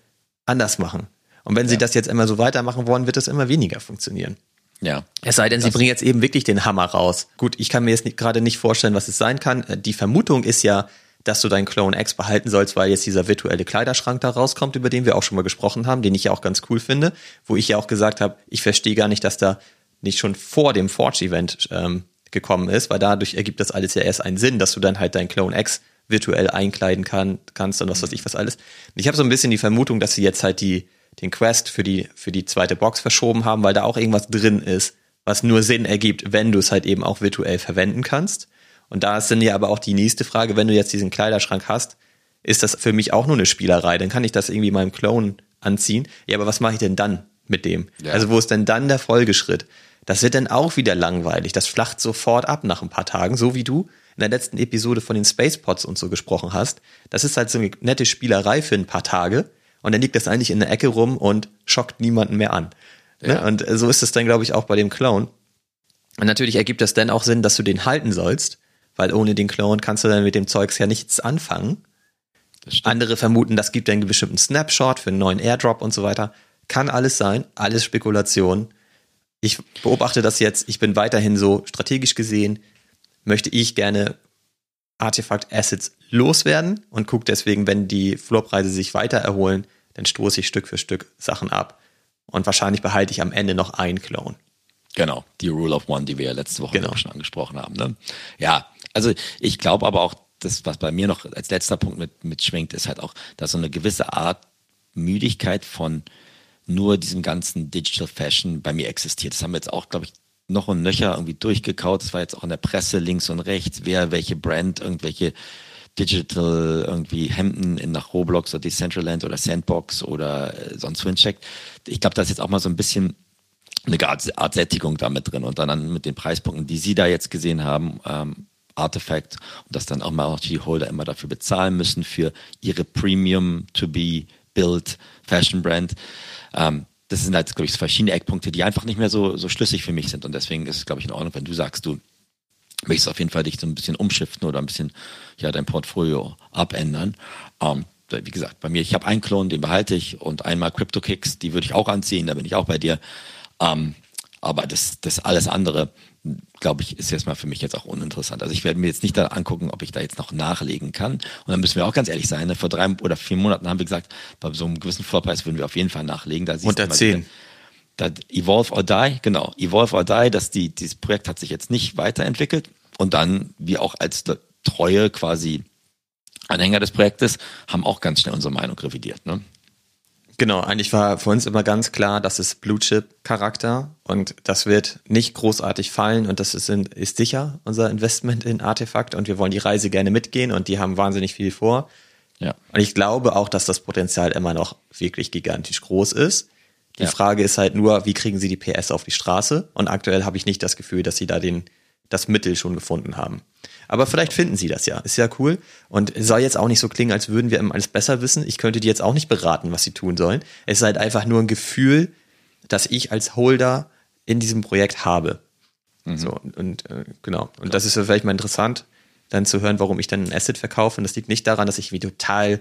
anders machen. Und wenn ja. sie das jetzt immer so weitermachen wollen, wird das immer weniger funktionieren. Ja. Es sei denn, sie bringen jetzt eben wirklich den Hammer raus. Gut, ich kann mir jetzt gerade nicht vorstellen, was es sein kann. Äh, die Vermutung ist ja, dass du deinen Clone X behalten sollst, weil jetzt dieser virtuelle Kleiderschrank da rauskommt, über den wir auch schon mal gesprochen haben, den ich ja auch ganz cool finde, wo ich ja auch gesagt habe, ich verstehe gar nicht, dass da nicht schon vor dem Forge-Event ähm, gekommen ist, weil dadurch ergibt das alles ja erst einen Sinn, dass du dann halt deinen Clone X virtuell einkleiden kann, kannst und was weiß ich was alles. Ich habe so ein bisschen die Vermutung, dass sie jetzt halt die, den Quest für die, für die zweite Box verschoben haben, weil da auch irgendwas drin ist, was nur Sinn ergibt, wenn du es halt eben auch virtuell verwenden kannst. Und da ist dann ja aber auch die nächste Frage, wenn du jetzt diesen Kleiderschrank hast, ist das für mich auch nur eine Spielerei? Dann kann ich das irgendwie meinem Clone anziehen. Ja, aber was mache ich denn dann mit dem? Ja. Also wo ist denn dann der Folgeschritt? Das wird dann auch wieder langweilig. Das flacht sofort ab nach ein paar Tagen, so wie du in der letzten Episode von den Spacepods und so gesprochen hast. Das ist halt so eine nette Spielerei für ein paar Tage und dann liegt das eigentlich in der Ecke rum und schockt niemanden mehr an. Ne? Ja. Und so ist es dann, glaube ich, auch bei dem Clone. Und natürlich ergibt das dann auch Sinn, dass du den halten sollst, weil ohne den Clone kannst du dann mit dem Zeugs ja nichts anfangen. Andere vermuten, das gibt einen bestimmten Snapshot für einen neuen Airdrop und so weiter. Kann alles sein, alles Spekulation. Ich beobachte das jetzt, ich bin weiterhin so strategisch gesehen, möchte ich gerne Artefakt Assets loswerden und gucke deswegen, wenn die Floorpreise sich weiter erholen, dann stoße ich Stück für Stück Sachen ab. Und wahrscheinlich behalte ich am Ende noch einen Clone. Genau, die Rule of One, die wir ja letzte Woche genau. schon angesprochen haben. Ne? Ja, also ich glaube aber auch, das, was bei mir noch als letzter Punkt mit, mitschwingt, ist halt auch, dass so eine gewisse Art Müdigkeit von nur diesem ganzen Digital Fashion bei mir existiert. Das haben wir jetzt auch, glaube ich, noch und nöcher irgendwie durchgekaut. Das war jetzt auch in der Presse links und rechts, wer welche Brand, irgendwelche Digital irgendwie Hemden in nach Roblox oder Decentraland oder Sandbox oder äh, sonst wohin checkt. Ich glaube, da ist jetzt auch mal so ein bisschen eine Art, Sättigung damit drin und dann mit den Preispunkten, die Sie da jetzt gesehen haben, ähm, Artifact und dass dann auch mal auch die Holder immer dafür bezahlen müssen für ihre Premium to be built Fashion Brand. Ähm, das sind halt, glaube ich, verschiedene Eckpunkte, die einfach nicht mehr so, so schlüssig für mich sind. Und deswegen ist es, glaube ich, in Ordnung, wenn du sagst, du möchtest auf jeden Fall dich so ein bisschen umschiften oder ein bisschen ja dein Portfolio abändern. Ähm, wie gesagt, bei mir, ich habe einen Klon, den behalte ich und einmal CryptoKicks, die würde ich auch anziehen, da bin ich auch bei dir. Ähm, aber das, das alles andere, glaube ich, ist jetzt mal für mich jetzt auch uninteressant. Also ich werde mir jetzt nicht da angucken, ob ich da jetzt noch nachlegen kann. Und dann müssen wir auch ganz ehrlich sein. Ne? Vor drei oder vier Monaten haben wir gesagt, bei so einem gewissen Floorpreis würden wir auf jeden Fall nachlegen. Da Unter zehn. Da Evolve or Die, genau. Evolve or Die, dass die, dieses Projekt hat sich jetzt nicht weiterentwickelt. Und dann, wir auch als treue quasi Anhänger des Projektes, haben auch ganz schnell unsere Meinung revidiert. Ne? Genau, eigentlich war für uns immer ganz klar, das ist Blue Chip Charakter und das wird nicht großartig fallen und das ist, ist sicher unser Investment in Artefakt und wir wollen die Reise gerne mitgehen und die haben wahnsinnig viel vor. Ja. Und ich glaube auch, dass das Potenzial immer noch wirklich gigantisch groß ist. Die ja. Frage ist halt nur, wie kriegen sie die PS auf die Straße? Und aktuell habe ich nicht das Gefühl, dass sie da den, das Mittel schon gefunden haben. Aber vielleicht finden sie das ja. Ist ja cool. Und es soll jetzt auch nicht so klingen, als würden wir immer alles besser wissen. Ich könnte die jetzt auch nicht beraten, was sie tun sollen. Es ist halt einfach nur ein Gefühl, das ich als Holder in diesem Projekt habe. Mhm. So, und äh, genau. Und Klar. das ist vielleicht mal interessant, dann zu hören, warum ich dann ein Asset verkaufe. Und das liegt nicht daran, dass ich wie total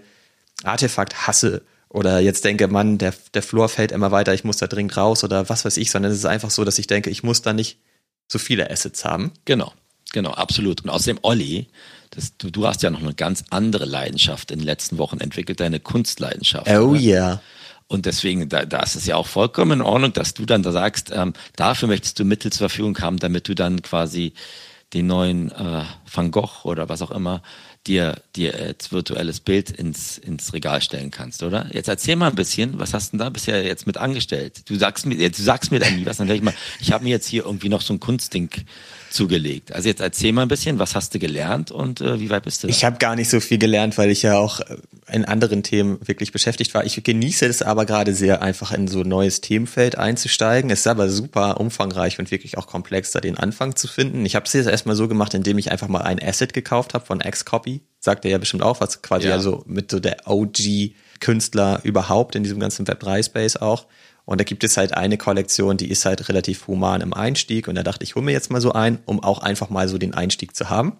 Artefakt hasse oder jetzt denke, Mann, der, der Floor fällt immer weiter, ich muss da dringend raus oder was weiß ich, sondern es ist einfach so, dass ich denke, ich muss da nicht so viele Assets haben. Genau. Genau, absolut. Und außerdem, Olli, das, du, du hast ja noch eine ganz andere Leidenschaft in den letzten Wochen entwickelt, deine Kunstleidenschaft. Oh ja. Yeah. Und deswegen, da, da ist es ja auch vollkommen in Ordnung, dass du dann da sagst, ähm, dafür möchtest du Mittel zur Verfügung haben, damit du dann quasi den neuen äh, Van Gogh oder was auch immer dir, dir als virtuelles Bild ins, ins Regal stellen kannst, oder? Jetzt erzähl mal ein bisschen, was hast du denn da bisher jetzt mit angestellt? Du sagst mir, du sagst mir dann nie was, dann ich mal, ich habe mir jetzt hier irgendwie noch so ein Kunstding zugelegt. Also jetzt erzähl mal ein bisschen, was hast du gelernt und äh, wie weit bist du? Da? Ich habe gar nicht so viel gelernt, weil ich ja auch äh, in anderen Themen wirklich beschäftigt war. Ich genieße es aber gerade sehr, einfach in so ein neues Themenfeld einzusteigen. Es ist aber super umfangreich und wirklich auch komplex, da den Anfang zu finden. Ich habe es jetzt erstmal so gemacht, indem ich einfach mal ein Asset gekauft habe von Xcopy. Sagt er ja bestimmt auch, was quasi ja. also mit so der OG-Künstler überhaupt in diesem ganzen Web3-Space auch. Und da gibt es halt eine Kollektion, die ist halt relativ human im Einstieg. Und da dachte ich, hol mir jetzt mal so ein, um auch einfach mal so den Einstieg zu haben.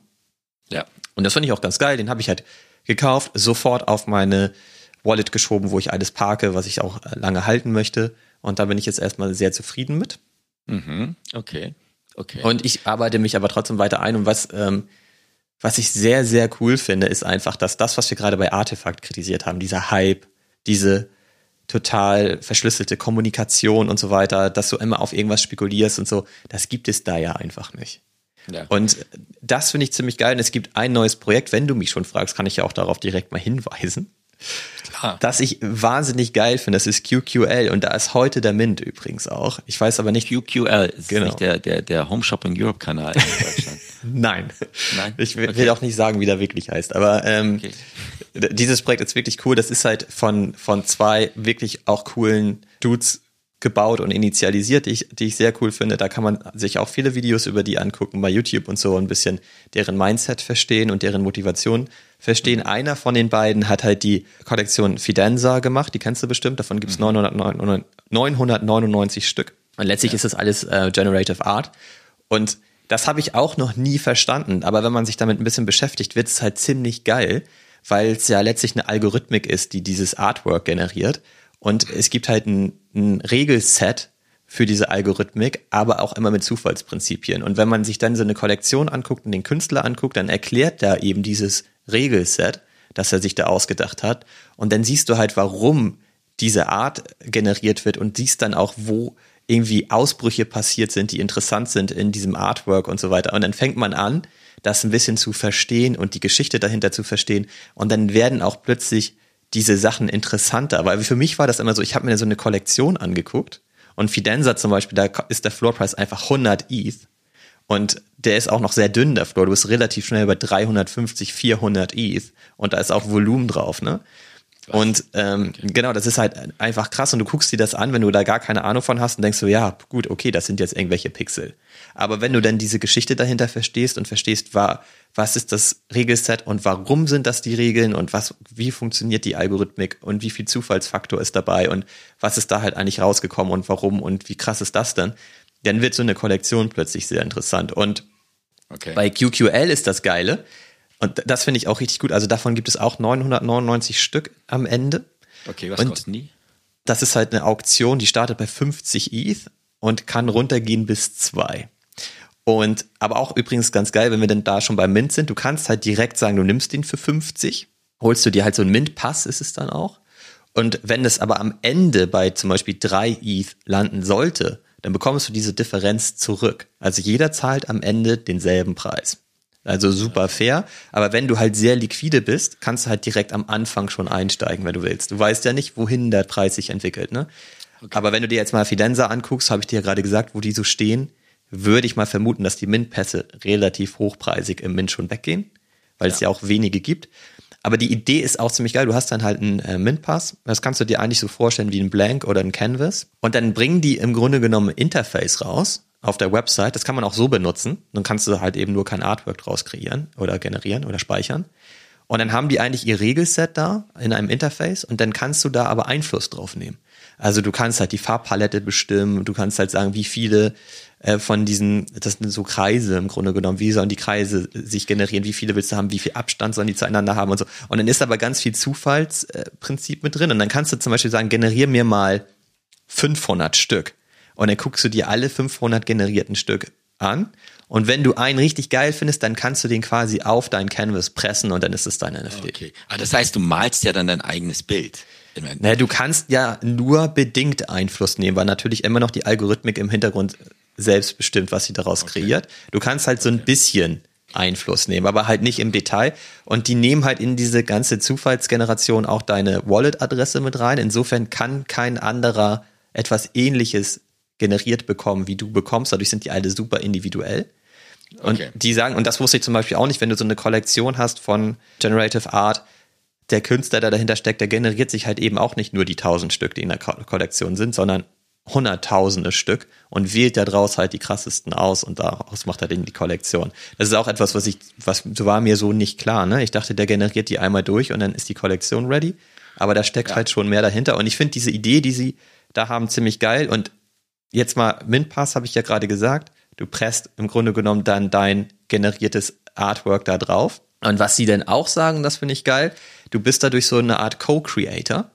Ja. Und das fand ich auch ganz geil. Den habe ich halt gekauft, sofort auf meine Wallet geschoben, wo ich alles parke, was ich auch lange halten möchte. Und da bin ich jetzt erstmal sehr zufrieden mit. Mhm. Okay. Okay. Und ich arbeite mich aber trotzdem weiter ein. Und was, ähm, was ich sehr, sehr cool finde, ist einfach, dass das, was wir gerade bei Artefakt kritisiert haben, dieser Hype, diese total verschlüsselte Kommunikation und so weiter, dass du immer auf irgendwas spekulierst und so, das gibt es da ja einfach nicht. Ja. Und das finde ich ziemlich geil. Und es gibt ein neues Projekt. Wenn du mich schon fragst, kann ich ja auch darauf direkt mal hinweisen. Klar. Das ich wahnsinnig geil finde, das ist QQL und da ist heute der Mint übrigens auch. Ich weiß aber nicht. QQL ist genau. nicht der, der, der Home Shopping Europe Kanal in Deutschland. Nein. Nein. Ich will, okay. will, auch nicht sagen, wie der wirklich heißt. Aber ähm, okay. Dieses Projekt ist wirklich cool. Das ist halt von, von zwei wirklich auch coolen Dudes gebaut und initialisiert, die ich, die ich sehr cool finde. Da kann man sich auch viele Videos über die angucken bei YouTube und so ein bisschen deren Mindset verstehen und deren Motivation verstehen. Mhm. Einer von den beiden hat halt die Kollektion Fidenza gemacht, die kennst du bestimmt, davon gibt es mhm. 999 Stück. Und letztlich ja. ist das alles äh, Generative Art. Und das habe ich auch noch nie verstanden, aber wenn man sich damit ein bisschen beschäftigt, wird es halt ziemlich geil, weil es ja letztlich eine Algorithmik ist, die dieses Artwork generiert. Und es gibt halt ein, ein Regelset für diese Algorithmik, aber auch immer mit Zufallsprinzipien. Und wenn man sich dann so eine Kollektion anguckt und den Künstler anguckt, dann erklärt da eben dieses Regelset, das er sich da ausgedacht hat. Und dann siehst du halt, warum diese Art generiert wird und siehst dann auch, wo irgendwie Ausbrüche passiert sind, die interessant sind in diesem Artwork und so weiter. Und dann fängt man an, das ein bisschen zu verstehen und die Geschichte dahinter zu verstehen. Und dann werden auch plötzlich diese Sachen interessanter. Weil für mich war das immer so, ich habe mir so eine Kollektion angeguckt Und Fidenza zum Beispiel, da ist der Floorpreis einfach 100 ETH. Und der ist auch noch sehr dünn, der Floor. Du bist relativ schnell bei 350, 400 ETH. Und da ist auch Volumen drauf, ne? Und ähm, okay. genau, das ist halt einfach krass und du guckst dir das an, wenn du da gar keine Ahnung von hast und denkst so, ja, gut, okay, das sind jetzt irgendwelche Pixel. Aber wenn du dann diese Geschichte dahinter verstehst und verstehst, war, was ist das Regelset und warum sind das die Regeln und was, wie funktioniert die Algorithmik und wie viel Zufallsfaktor ist dabei und was ist da halt eigentlich rausgekommen und warum und wie krass ist das denn, dann wird so eine Kollektion plötzlich sehr interessant. Und okay. bei QQL ist das Geile, und das finde ich auch richtig gut. Also davon gibt es auch 999 Stück am Ende. Okay, was und kosten die? Das ist halt eine Auktion, die startet bei 50 ETH und kann runtergehen bis 2. Und aber auch übrigens ganz geil, wenn wir denn da schon beim Mint sind, du kannst halt direkt sagen, du nimmst den für 50, holst du dir halt so einen Mint-Pass, ist es dann auch. Und wenn es aber am Ende bei zum Beispiel 3 ETH landen sollte, dann bekommst du diese Differenz zurück. Also jeder zahlt am Ende denselben Preis. Also super fair. Aber wenn du halt sehr liquide bist, kannst du halt direkt am Anfang schon einsteigen, wenn du willst. Du weißt ja nicht, wohin der Preis sich entwickelt. Ne? Okay. Aber wenn du dir jetzt mal Fidenza anguckst, habe ich dir ja gerade gesagt, wo die so stehen, würde ich mal vermuten, dass die Mint-Pässe relativ hochpreisig im Mint schon weggehen, weil ja. es ja auch wenige gibt. Aber die Idee ist auch ziemlich geil. Du hast dann halt einen äh, Mint-Pass. Das kannst du dir eigentlich so vorstellen wie ein Blank oder ein Canvas. Und dann bringen die im Grunde genommen Interface raus auf der Website. Das kann man auch so benutzen. Dann kannst du halt eben nur kein Artwork draus kreieren oder generieren oder speichern. Und dann haben die eigentlich ihr Regelset da in einem Interface und dann kannst du da aber Einfluss drauf nehmen. Also du kannst halt die Farbpalette bestimmen, du kannst halt sagen, wie viele äh, von diesen, das sind so Kreise im Grunde genommen, wie sollen die Kreise sich generieren, wie viele willst du haben, wie viel Abstand sollen die zueinander haben und so. Und dann ist aber ganz viel Zufallsprinzip mit drin. Und dann kannst du zum Beispiel sagen, generier mir mal 500 Stück. Und dann guckst du dir alle 500 generierten Stück an. Und wenn du einen richtig geil findest, dann kannst du den quasi auf dein Canvas pressen und dann ist es dein NFT. Okay. Aber das heißt, du malst ja dann dein eigenes Bild. Naja, du kannst ja nur bedingt Einfluss nehmen, weil natürlich immer noch die Algorithmik im Hintergrund selbst bestimmt, was sie daraus okay. kreiert. Du kannst halt so ein bisschen Einfluss nehmen, aber halt nicht im Detail. Und die nehmen halt in diese ganze Zufallsgeneration auch deine Wallet-Adresse mit rein. Insofern kann kein anderer etwas ähnliches generiert bekommen, wie du bekommst. Dadurch sind die alle super individuell. Und okay. die sagen, und das wusste ich zum Beispiel auch nicht, wenn du so eine Kollektion hast von Generative Art, der Künstler, der dahinter steckt, der generiert sich halt eben auch nicht nur die tausend Stück, die in der Kollektion sind, sondern hunderttausende Stück und wählt daraus halt die krassesten aus und daraus macht er dann die Kollektion. Das ist auch etwas, was ich, was war mir so nicht klar. Ne? Ich dachte, der generiert die einmal durch und dann ist die Kollektion ready. Aber da steckt ja. halt schon mehr dahinter. Und ich finde diese Idee, die sie da haben, ziemlich geil. Und jetzt mal MintPass habe ich ja gerade gesagt. Du presst im Grunde genommen dann dein generiertes Artwork da drauf. Und was sie denn auch sagen, das finde ich geil, du bist dadurch so eine Art Co-Creator.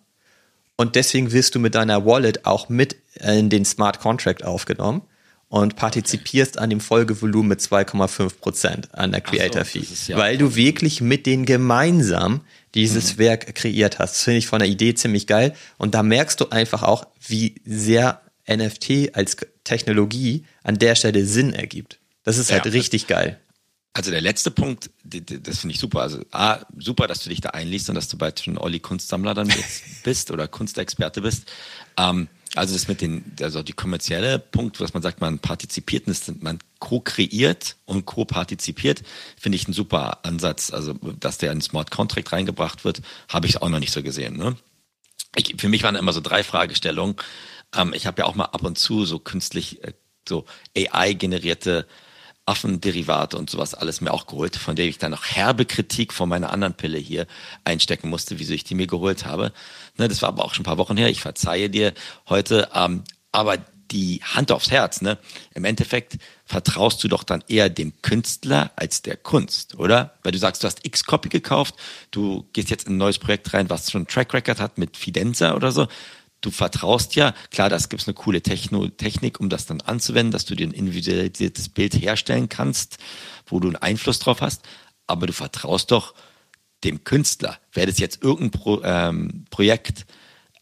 Und deswegen wirst du mit deiner Wallet auch mit in den Smart Contract aufgenommen und partizipierst an dem Folgevolumen mit 2,5 Prozent an der Creator Fee, so, ja weil du wirklich mit denen gemeinsam dieses mhm. Werk kreiert hast. Das finde ich von der Idee ziemlich geil. Und da merkst du einfach auch, wie sehr NFT als Technologie an der Stelle Sinn ergibt. Das ist halt ja, richtig geil. Also der letzte Punkt, das finde ich super. Also A, super, dass du dich da einliest und dass du bald schon Olli Kunstsammler dann bist oder Kunstexperte bist. Ähm, also das mit den, also die kommerzielle Punkt, was man sagt, man partizipiert, man co-kreiert und co-partizipiert, finde ich ein super Ansatz. Also, dass der in Smart Contract reingebracht wird, habe ich auch noch nicht so gesehen. Ne? Ich, für mich waren immer so drei Fragestellungen. Ähm, ich habe ja auch mal ab und zu so künstlich, äh, so AI-generierte Affenderivate und sowas alles mir auch geholt, von der ich dann noch herbe Kritik von meiner anderen Pille hier einstecken musste, wieso ich die mir geholt habe. Ne, das war aber auch schon ein paar Wochen her. Ich verzeihe dir heute. Ähm, aber die Hand aufs Herz, ne? Im Endeffekt vertraust du doch dann eher dem Künstler als der Kunst, oder? Weil du sagst, du hast X-Copy gekauft, du gehst jetzt in ein neues Projekt rein, was schon einen Track Record hat mit Fidenza oder so du vertraust ja, klar, das gibt es eine coole Techno Technik, um das dann anzuwenden, dass du dir ein individualisiertes Bild herstellen kannst, wo du einen Einfluss drauf hast, aber du vertraust doch dem Künstler. Wäre das jetzt irgendein Pro, ähm, Projekt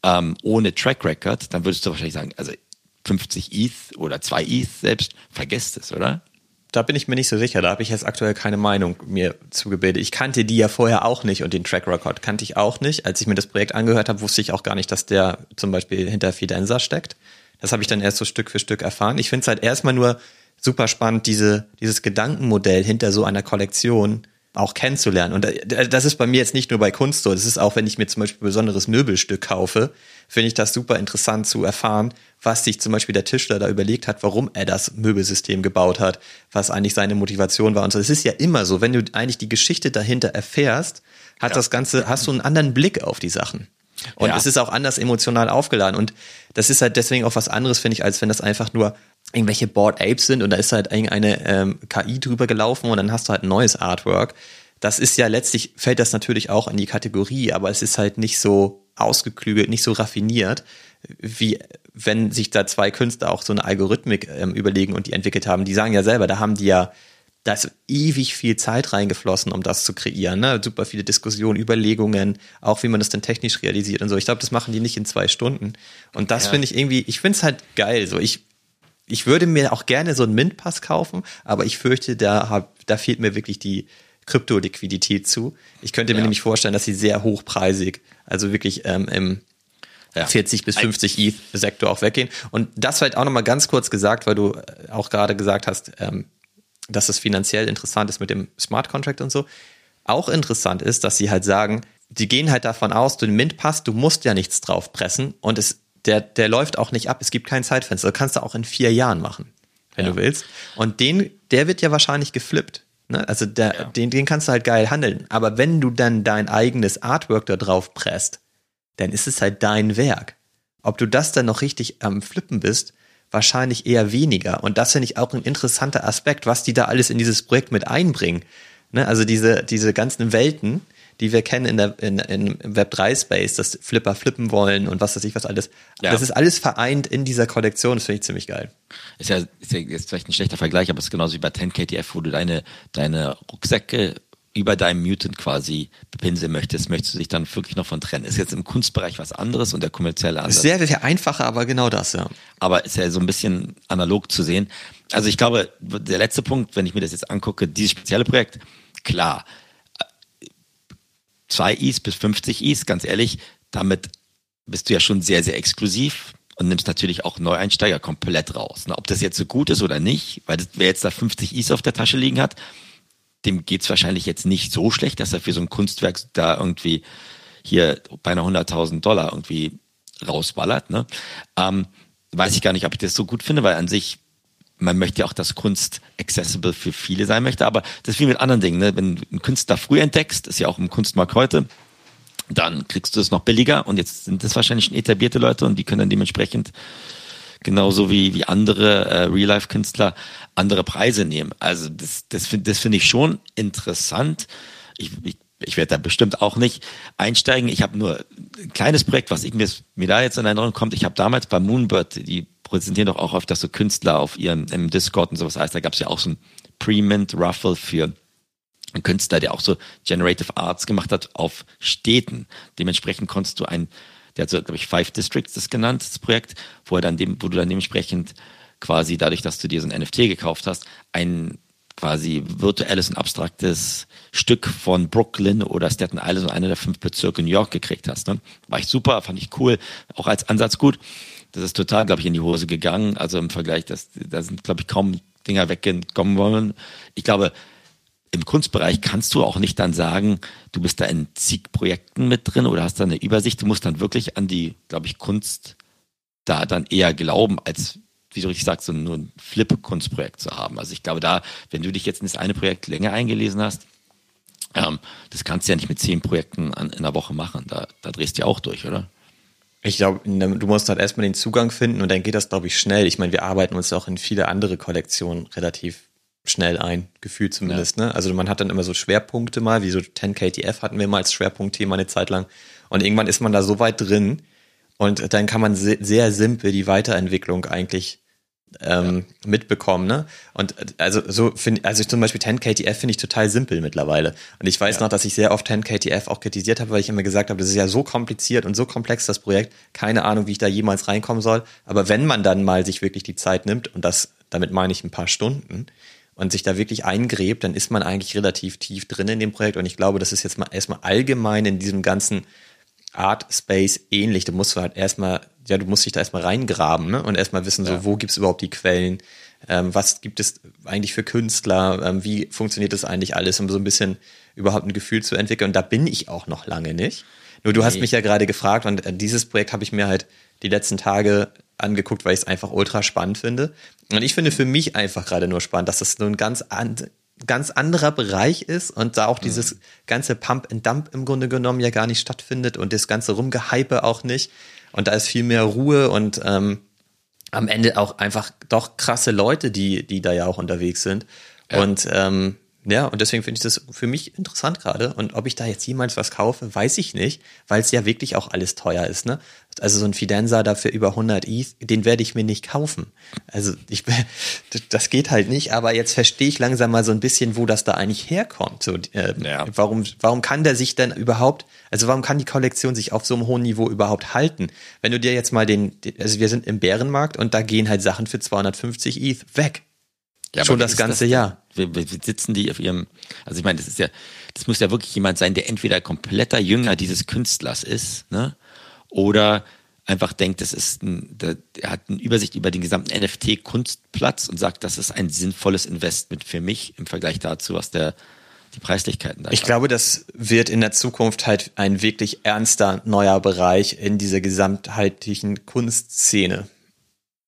ähm, ohne Track Record, dann würdest du wahrscheinlich sagen, also 50 ETH oder 2 ETH selbst, vergesst es, oder? Da bin ich mir nicht so sicher. Da habe ich jetzt aktuell keine Meinung mir zugebildet. Ich kannte die ja vorher auch nicht und den Track Record kannte ich auch nicht. Als ich mir das Projekt angehört habe, wusste ich auch gar nicht, dass der zum Beispiel hinter Fidenza steckt. Das habe ich dann erst so Stück für Stück erfahren. Ich finde es halt erstmal nur super spannend, diese, dieses Gedankenmodell hinter so einer Kollektion auch kennenzulernen. Und äh, das ist bei mir jetzt nicht nur bei Kunst so, das ist auch, wenn ich mir zum Beispiel ein besonderes Möbelstück kaufe, finde ich das super interessant zu erfahren, was sich zum Beispiel der Tischler da überlegt hat, warum er das Möbelsystem gebaut hat, was eigentlich seine Motivation war. Und so, es ist ja immer so, wenn du eigentlich die Geschichte dahinter erfährst, hat ja. das Ganze, hast du einen anderen Blick auf die Sachen. Und ja. es ist auch anders emotional aufgeladen. Und das ist halt deswegen auch was anderes, finde ich, als wenn das einfach nur irgendwelche Board Apes sind und da ist halt irgendeine ähm, KI drüber gelaufen und dann hast du halt ein neues Artwork. Das ist ja letztlich, fällt das natürlich auch in die Kategorie, aber es ist halt nicht so ausgeklügelt, nicht so raffiniert, wie wenn sich da zwei Künstler auch so eine Algorithmik ähm, überlegen und die entwickelt haben. Die sagen ja selber, da haben die ja da ist ewig viel Zeit reingeflossen, um das zu kreieren. Ne? Super viele Diskussionen, Überlegungen, auch wie man das denn technisch realisiert und so. Ich glaube, das machen die nicht in zwei Stunden. Und das ja. finde ich irgendwie, ich finde es halt geil. So, ich, ich würde mir auch gerne so einen Mint-Pass kaufen, aber ich fürchte, da, hab, da fehlt mir wirklich die Kryptoliquidität zu. Ich könnte mir ja. nämlich vorstellen, dass sie sehr hochpreisig, also wirklich ähm, im ja. 40 bis 50 ETH-Sektor auch weggehen. Und das vielleicht auch nochmal ganz kurz gesagt, weil du äh, auch gerade gesagt hast, ähm, dass es finanziell interessant ist mit dem Smart Contract und so. Auch interessant ist, dass sie halt sagen, die gehen halt davon aus, du den Mint-Pass, du musst ja nichts drauf pressen und es, der, der läuft auch nicht ab. Es gibt kein Zeitfenster. Du kannst du auch in vier Jahren machen, wenn ja. du willst. Und den, der wird ja wahrscheinlich geflippt. Ne? Also der, ja. den, den kannst du halt geil handeln. Aber wenn du dann dein eigenes Artwork da drauf presst, dann ist es halt dein Werk. Ob du das dann noch richtig am Flippen bist, wahrscheinlich eher weniger. Und das finde ich auch ein interessanter Aspekt, was die da alles in dieses Projekt mit einbringen. Ne? Also diese, diese ganzen Welten, die wir kennen in der in, in Web3-Space, dass Flipper flippen wollen und was weiß ich was alles. Ja. Das ist alles vereint in dieser Kollektion, das finde ich ziemlich geil. Ist ja, ist ja jetzt vielleicht ein schlechter Vergleich, aber es ist genauso wie bei 10KTF, wo du deine, deine Rucksäcke über deinem Mutant quasi bepinseln möchtest, möchtest du dich dann wirklich noch von trennen. Ist jetzt im Kunstbereich was anderes und der kommerzielle Ansatz. Sehr, sehr einfacher, aber genau das, ja. Aber ist ja so ein bisschen analog zu sehen. Also ich glaube, der letzte Punkt, wenn ich mir das jetzt angucke, dieses spezielle Projekt, klar, zwei Is bis 50 Is, ganz ehrlich, damit bist du ja schon sehr, sehr exklusiv und nimmst natürlich auch Neueinsteiger komplett raus. Ob das jetzt so gut ist oder nicht, weil das, wer jetzt da 50 Is auf der Tasche liegen hat, dem geht's wahrscheinlich jetzt nicht so schlecht, dass er für so ein Kunstwerk da irgendwie hier beinahe 100.000 Dollar irgendwie rausballert. Ne? Ähm, weiß ich gar nicht, ob ich das so gut finde, weil an sich man möchte ja auch, dass Kunst accessible für viele sein möchte, aber das ist wie mit anderen Dingen. Ne? Wenn du einen Künstler früh entdeckst, ist ja auch im Kunstmarkt heute, dann kriegst du es noch billiger und jetzt sind das wahrscheinlich schon etablierte Leute und die können dann dementsprechend genauso wie, wie andere äh, Real-Life-Künstler andere Preise nehmen. Also das, das finde das finde ich schon interessant. Ich, ich, ich werde da bestimmt auch nicht einsteigen. Ich habe nur ein kleines Projekt, was ich mir, mir da jetzt in Erinnerung kommt. Ich habe damals bei Moonbird, die präsentieren doch auch oft, dass so Künstler auf ihrem im Discord und sowas heißt. Da gab es ja auch so ein Pre-Mint-Ruffle für einen Künstler, der auch so Generative Arts gemacht hat auf Städten. Dementsprechend konntest du ein der hat so, glaube ich, Five Districts das genannt, das Projekt, wo er dann dem, wo du dann dementsprechend quasi dadurch, dass du dir so ein NFT gekauft hast, ein quasi virtuelles und abstraktes Stück von Brooklyn oder Staten Island, einer der fünf Bezirke New York gekriegt hast. Ne? War ich super, fand ich cool, auch als Ansatz gut. Das ist total, glaube ich, in die Hose gegangen. Also im Vergleich, das, da sind, glaube ich, kaum Dinger weggekommen wollen. Ich glaube, im Kunstbereich kannst du auch nicht dann sagen, du bist da in zig Projekten mit drin oder hast da eine Übersicht. Du musst dann wirklich an die, glaube ich, Kunst da dann eher glauben, als, wie du richtig sagst, so nur ein Flip-Kunstprojekt zu haben. Also ich glaube da, wenn du dich jetzt in das eine Projekt länger eingelesen hast, ähm, das kannst du ja nicht mit zehn Projekten an, in einer Woche machen. Da, da drehst du ja auch durch, oder? Ich glaube, du musst halt erstmal den Zugang finden und dann geht das, glaube ich, schnell. Ich meine, wir arbeiten uns auch in viele andere Kollektionen relativ schnell ein, gefühlt zumindest. Ja. Ne? Also man hat dann immer so Schwerpunkte mal, wie so 10KTF hatten wir mal als Schwerpunktthema eine Zeit lang. Und irgendwann ist man da so weit drin und dann kann man sehr simpel die Weiterentwicklung eigentlich ähm, ja. mitbekommen. Ne? Und also so finde also zum Beispiel 10KTF finde ich total simpel mittlerweile. Und ich weiß ja. noch, dass ich sehr oft 10KTF auch kritisiert habe, weil ich immer gesagt habe, das ist ja so kompliziert und so komplex das Projekt, keine Ahnung, wie ich da jemals reinkommen soll. Aber wenn man dann mal sich wirklich die Zeit nimmt, und das damit meine ich ein paar Stunden, und sich da wirklich eingräbt, dann ist man eigentlich relativ tief drin in dem Projekt. Und ich glaube, das ist jetzt mal erstmal allgemein in diesem ganzen Art Space ähnlich. Du musst halt erstmal ja, du musst dich da erstmal reingraben ne? und erstmal wissen, so, wo gibt's überhaupt die Quellen, ähm, was gibt es eigentlich für Künstler, ähm, wie funktioniert das eigentlich alles, um so ein bisschen überhaupt ein Gefühl zu entwickeln. Und da bin ich auch noch lange nicht. Nur du nee. hast mich ja gerade gefragt und äh, dieses Projekt habe ich mir halt die letzten Tage angeguckt, weil ich es einfach ultra spannend finde. Und ich finde für mich einfach gerade nur spannend, dass das so ein ganz, an, ganz anderer Bereich ist und da auch mhm. dieses ganze Pump and Dump im Grunde genommen ja gar nicht stattfindet und das ganze Rumgehype auch nicht. Und da ist viel mehr Ruhe und ähm, am Ende auch einfach doch krasse Leute, die, die da ja auch unterwegs sind. Ja. Und ähm, ja, und deswegen finde ich das für mich interessant gerade. Und ob ich da jetzt jemals was kaufe, weiß ich nicht, weil es ja wirklich auch alles teuer ist. Ne? Also so ein Fidenza dafür über 100 ETH, den werde ich mir nicht kaufen. Also ich, das geht halt nicht. Aber jetzt verstehe ich langsam mal so ein bisschen, wo das da eigentlich herkommt. So, äh, ja. Warum, warum kann der sich denn überhaupt, also warum kann die Kollektion sich auf so einem hohen Niveau überhaupt halten? Wenn du dir jetzt mal den, also wir sind im Bärenmarkt und da gehen halt Sachen für 250 ETH weg. Ja, Schon das ganze das, Jahr. Sitzen die auf ihrem, also ich meine, das ist ja, das muss ja wirklich jemand sein, der entweder kompletter Jünger dieses Künstlers ist, ne? Oder einfach denkt, das ist ein, der, er hat eine Übersicht über den gesamten NFT-Kunstplatz und sagt, das ist ein sinnvolles Investment für mich im Vergleich dazu, was der die Preislichkeiten da Ich glaube, das wird in der Zukunft halt ein wirklich ernster neuer Bereich in dieser gesamtheitlichen Kunstszene.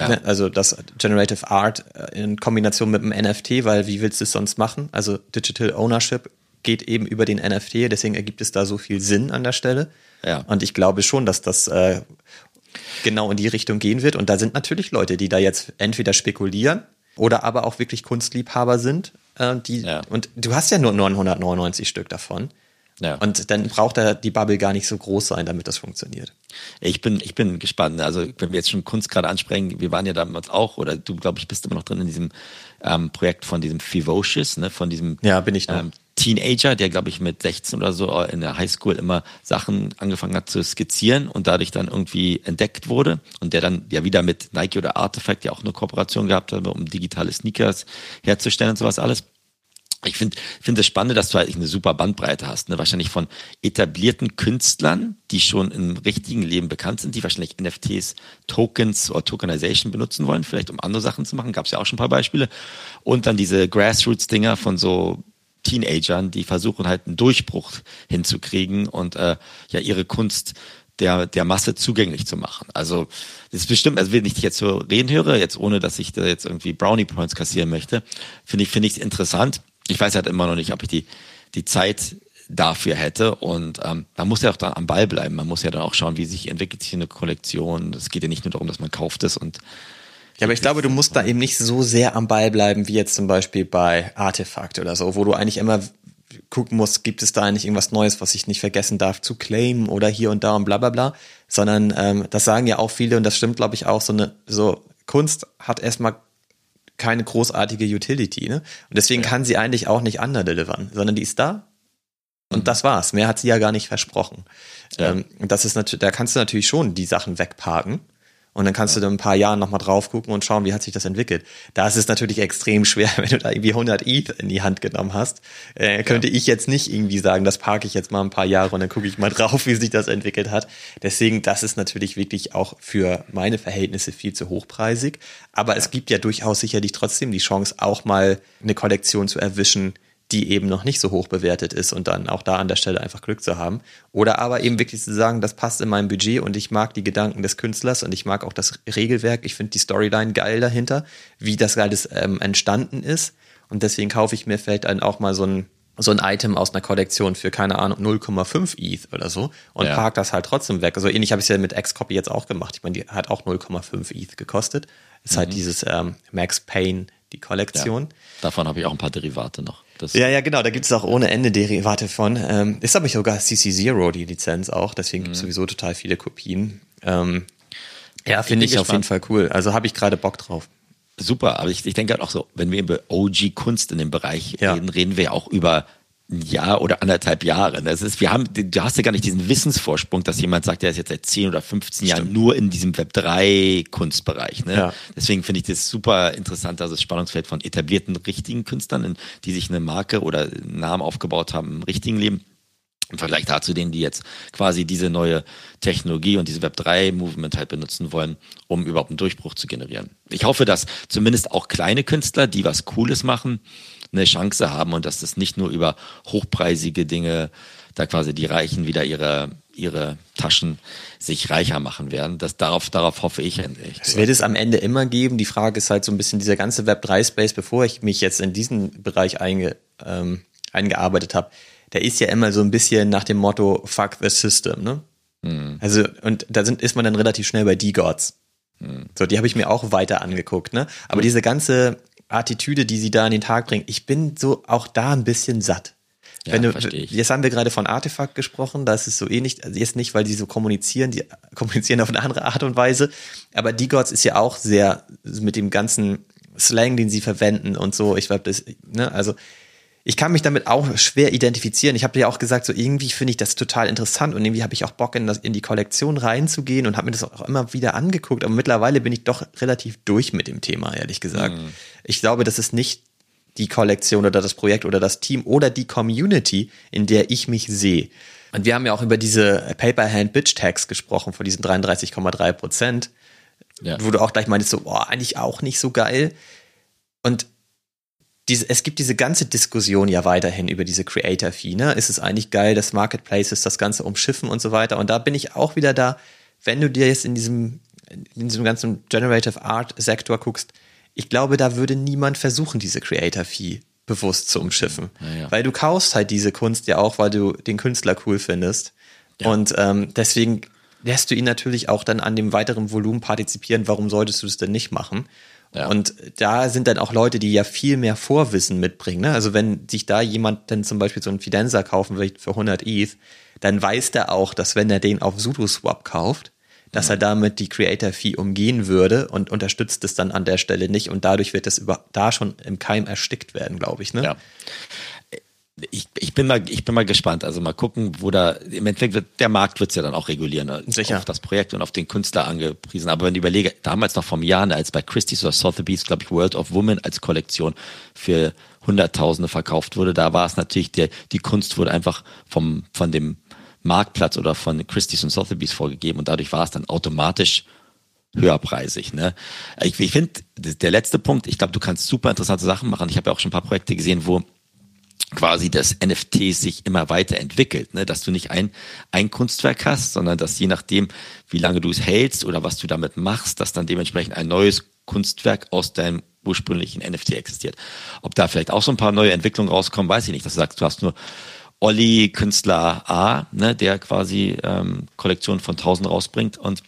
Ja. Ne, also das Generative Art äh, in Kombination mit dem NFT, weil wie willst du es sonst machen? Also Digital Ownership geht eben über den NFT, deswegen ergibt es da so viel Sinn an der Stelle. Ja. Und ich glaube schon, dass das äh, genau in die Richtung gehen wird. Und da sind natürlich Leute, die da jetzt entweder spekulieren oder aber auch wirklich Kunstliebhaber sind. Äh, die, ja. Und du hast ja nur 999 Stück davon. Ja. Und dann braucht da die Bubble gar nicht so groß sein, damit das funktioniert. Ich bin, ich bin gespannt. Also, wenn wir jetzt schon Kunst gerade ansprechen, wir waren ja damals auch, oder du, glaube ich, bist immer noch drin in diesem ähm, Projekt von diesem Fivocious, ne, von diesem ja, bin ich noch. Ähm, Teenager, der, glaube ich, mit 16 oder so in der Highschool immer Sachen angefangen hat zu skizzieren und dadurch dann irgendwie entdeckt wurde und der dann ja wieder mit Nike oder Artifact ja auch eine Kooperation gehabt hat, um digitale Sneakers herzustellen und sowas alles ich finde finde es spannend, dass du halt eine super Bandbreite hast. Ne? Wahrscheinlich von etablierten Künstlern, die schon im richtigen Leben bekannt sind, die wahrscheinlich NFTs, Tokens oder Tokenization benutzen wollen, vielleicht um andere Sachen zu machen. Gab es ja auch schon ein paar Beispiele. Und dann diese Grassroots-Dinger von so Teenagern, die versuchen halt einen Durchbruch hinzukriegen und äh, ja ihre Kunst der, der Masse zugänglich zu machen. Also das ist bestimmt, also wenn ich dich jetzt so reden höre, jetzt ohne dass ich da jetzt irgendwie Brownie Points kassieren möchte, finde ich finde ich es interessant ich weiß halt immer noch nicht, ob ich die, die Zeit dafür hätte. Und ähm, man muss ja auch da am Ball bleiben. Man muss ja dann auch schauen, wie sich entwickelt sich eine Kollektion. Es geht ja nicht nur darum, dass man kauft es und ja, aber ich glaube, du musst da eben nicht so sehr am Ball bleiben, wie jetzt zum Beispiel bei Artefakt oder so, wo du eigentlich immer gucken musst, gibt es da eigentlich irgendwas Neues, was ich nicht vergessen darf zu claimen oder hier und da und bla bla bla, sondern ähm, das sagen ja auch viele und das stimmt, glaube ich, auch, so eine, so Kunst hat erstmal keine großartige Utility. Ne? Und deswegen ja. kann sie eigentlich auch nicht underdelivern, sondern die ist da und mhm. das war's. Mehr hat sie ja gar nicht versprochen. Ja. Ähm, das ist natürlich, da kannst du natürlich schon die Sachen wegparken. Und dann kannst du da ein paar Jahren nochmal drauf gucken und schauen, wie hat sich das entwickelt. Da ist es natürlich extrem schwer, wenn du da irgendwie 100 ETH in die Hand genommen hast. Äh, könnte ja. ich jetzt nicht irgendwie sagen, das parke ich jetzt mal ein paar Jahre und dann gucke ich mal drauf, wie sich das entwickelt hat. Deswegen, das ist natürlich wirklich auch für meine Verhältnisse viel zu hochpreisig. Aber es gibt ja durchaus sicherlich trotzdem die Chance, auch mal eine Kollektion zu erwischen, die eben noch nicht so hoch bewertet ist und dann auch da an der Stelle einfach Glück zu haben. Oder aber eben wirklich zu sagen, das passt in mein Budget und ich mag die Gedanken des Künstlers und ich mag auch das Regelwerk. Ich finde die Storyline geil dahinter, wie das alles ähm, entstanden ist. Und deswegen kaufe ich mir vielleicht dann auch mal so ein, so ein Item aus einer Kollektion für, keine Ahnung, 0,5 ETH oder so und ja. park das halt trotzdem weg. Also ähnlich habe ich es ja mit X-Copy jetzt auch gemacht. Ich meine, die hat auch 0,5 ETH gekostet. Ist halt mhm. halt dieses ähm, Max Payne, die Kollektion. Ja. Davon habe ich auch ein paar Derivate noch. Das ja, ja, genau. Da gibt es auch ohne Ende Derivate von. Ähm, ist aber sogar CC0 die Lizenz auch. Deswegen gibt es mhm. sowieso total viele Kopien. Ähm, ja, finde ich, ich auf jeden Fall cool. Also habe ich gerade Bock drauf. Super, aber ich, ich denke halt auch so, wenn wir über OG-Kunst in dem Bereich ja. reden, reden wir auch über Jahr oder anderthalb Jahre. Das ist, wir haben, du hast ja gar nicht diesen Wissensvorsprung, dass jemand sagt, der ist jetzt seit 10 oder 15 Stimmt. Jahren nur in diesem Web 3 Kunstbereich. Ne? Ja. Deswegen finde ich das super interessant, also das Spannungsfeld von etablierten richtigen Künstlern, die sich eine Marke oder einen Namen aufgebaut haben im richtigen Leben Im Vergleich dazu denen, die jetzt quasi diese neue Technologie und diese Web3-Movement halt benutzen wollen, um überhaupt einen Durchbruch zu generieren. Ich hoffe, dass zumindest auch kleine Künstler, die was Cooles machen, eine Chance haben und dass das nicht nur über hochpreisige Dinge da quasi die Reichen wieder ihre, ihre Taschen sich reicher machen werden. Das, darauf, darauf hoffe ich endlich. Es wird es am Ende immer geben. Die Frage ist halt so ein bisschen dieser ganze Web3-Space, bevor ich mich jetzt in diesen Bereich einge, ähm, eingearbeitet habe, der ist ja immer so ein bisschen nach dem Motto Fuck the System, ne? Mhm. Also, und da sind, ist man dann relativ schnell bei D-Gods. Mhm. So, die habe ich mir auch weiter angeguckt, ne? Aber mhm. diese ganze Attitüde, die sie da an den Tag bringt, ich bin so auch da ein bisschen satt. Ja, Wenn du, jetzt haben wir gerade von Artefakt gesprochen, das ist so ähnlich, also jetzt nicht, weil die so kommunizieren, die kommunizieren auf eine andere Art und Weise, aber D-Gods ist ja auch sehr mit dem ganzen Slang, den sie verwenden und so, ich glaube, das, ne, also ich kann mich damit auch schwer identifizieren. Ich habe ja auch gesagt, so irgendwie finde ich das total interessant und irgendwie habe ich auch Bock in, das, in die Kollektion reinzugehen und habe mir das auch immer wieder angeguckt. Aber mittlerweile bin ich doch relativ durch mit dem Thema, ehrlich gesagt. Mhm. Ich glaube, das ist nicht die Kollektion oder das Projekt oder das Team oder die Community, in der ich mich sehe. Und wir haben ja auch über diese Paper-Hand Bitch Tags gesprochen, von diesen 33,3 Prozent, ja. wo du auch gleich meinst, so, boah, eigentlich auch nicht so geil. Und diese, es gibt diese ganze Diskussion ja weiterhin über diese Creator-Fee. Ne? Ist es eigentlich geil, dass Marketplaces das Ganze umschiffen und so weiter? Und da bin ich auch wieder da, wenn du dir jetzt in diesem, in diesem ganzen Generative Art-Sektor guckst, ich glaube, da würde niemand versuchen, diese Creator-Fee bewusst zu umschiffen. Ja, ja. Weil du kaufst halt diese Kunst ja auch, weil du den Künstler cool findest. Ja. Und ähm, deswegen lässt du ihn natürlich auch dann an dem weiteren Volumen partizipieren. Warum solltest du es denn nicht machen? Ja. Und da sind dann auch Leute, die ja viel mehr Vorwissen mitbringen. Ne? Also wenn sich da jemand dann zum Beispiel so einen Fidenza kaufen will für 100 ETH, dann weiß der auch, dass wenn er den auf SudoSwap kauft, dass er damit die Creator Fee umgehen würde und unterstützt es dann an der Stelle nicht und dadurch wird das über da schon im Keim erstickt werden, glaube ich. Ne? Ja ich, ich bin mal, ich bin mal gespannt. Also mal gucken, wo da, im Endeffekt wird, der Markt wird es ja dann auch regulieren. Ne? Sicher. Auf das Projekt und auf den Künstler angepriesen. Aber wenn ich überlege, damals noch vom Jahr, als bei Christie's oder Sotheby's, glaube ich, World of Women als Kollektion für Hunderttausende verkauft wurde, da war es natürlich, der, die Kunst wurde einfach vom, von dem Marktplatz oder von Christie's und Sotheby's vorgegeben und dadurch war es dann automatisch höherpreisig. Ne? Ich, ich finde, der letzte Punkt, ich glaube, du kannst super interessante Sachen machen. Ich habe ja auch schon ein paar Projekte gesehen, wo quasi das NFT sich immer weiterentwickelt, ne? dass du nicht ein, ein Kunstwerk hast, sondern dass je nachdem, wie lange du es hältst oder was du damit machst, dass dann dementsprechend ein neues Kunstwerk aus deinem ursprünglichen NFT existiert. Ob da vielleicht auch so ein paar neue Entwicklungen rauskommen, weiß ich nicht. Dass du sagst, du hast nur Olli Künstler A, ne, der quasi ähm, Kollektion von 1000 rausbringt und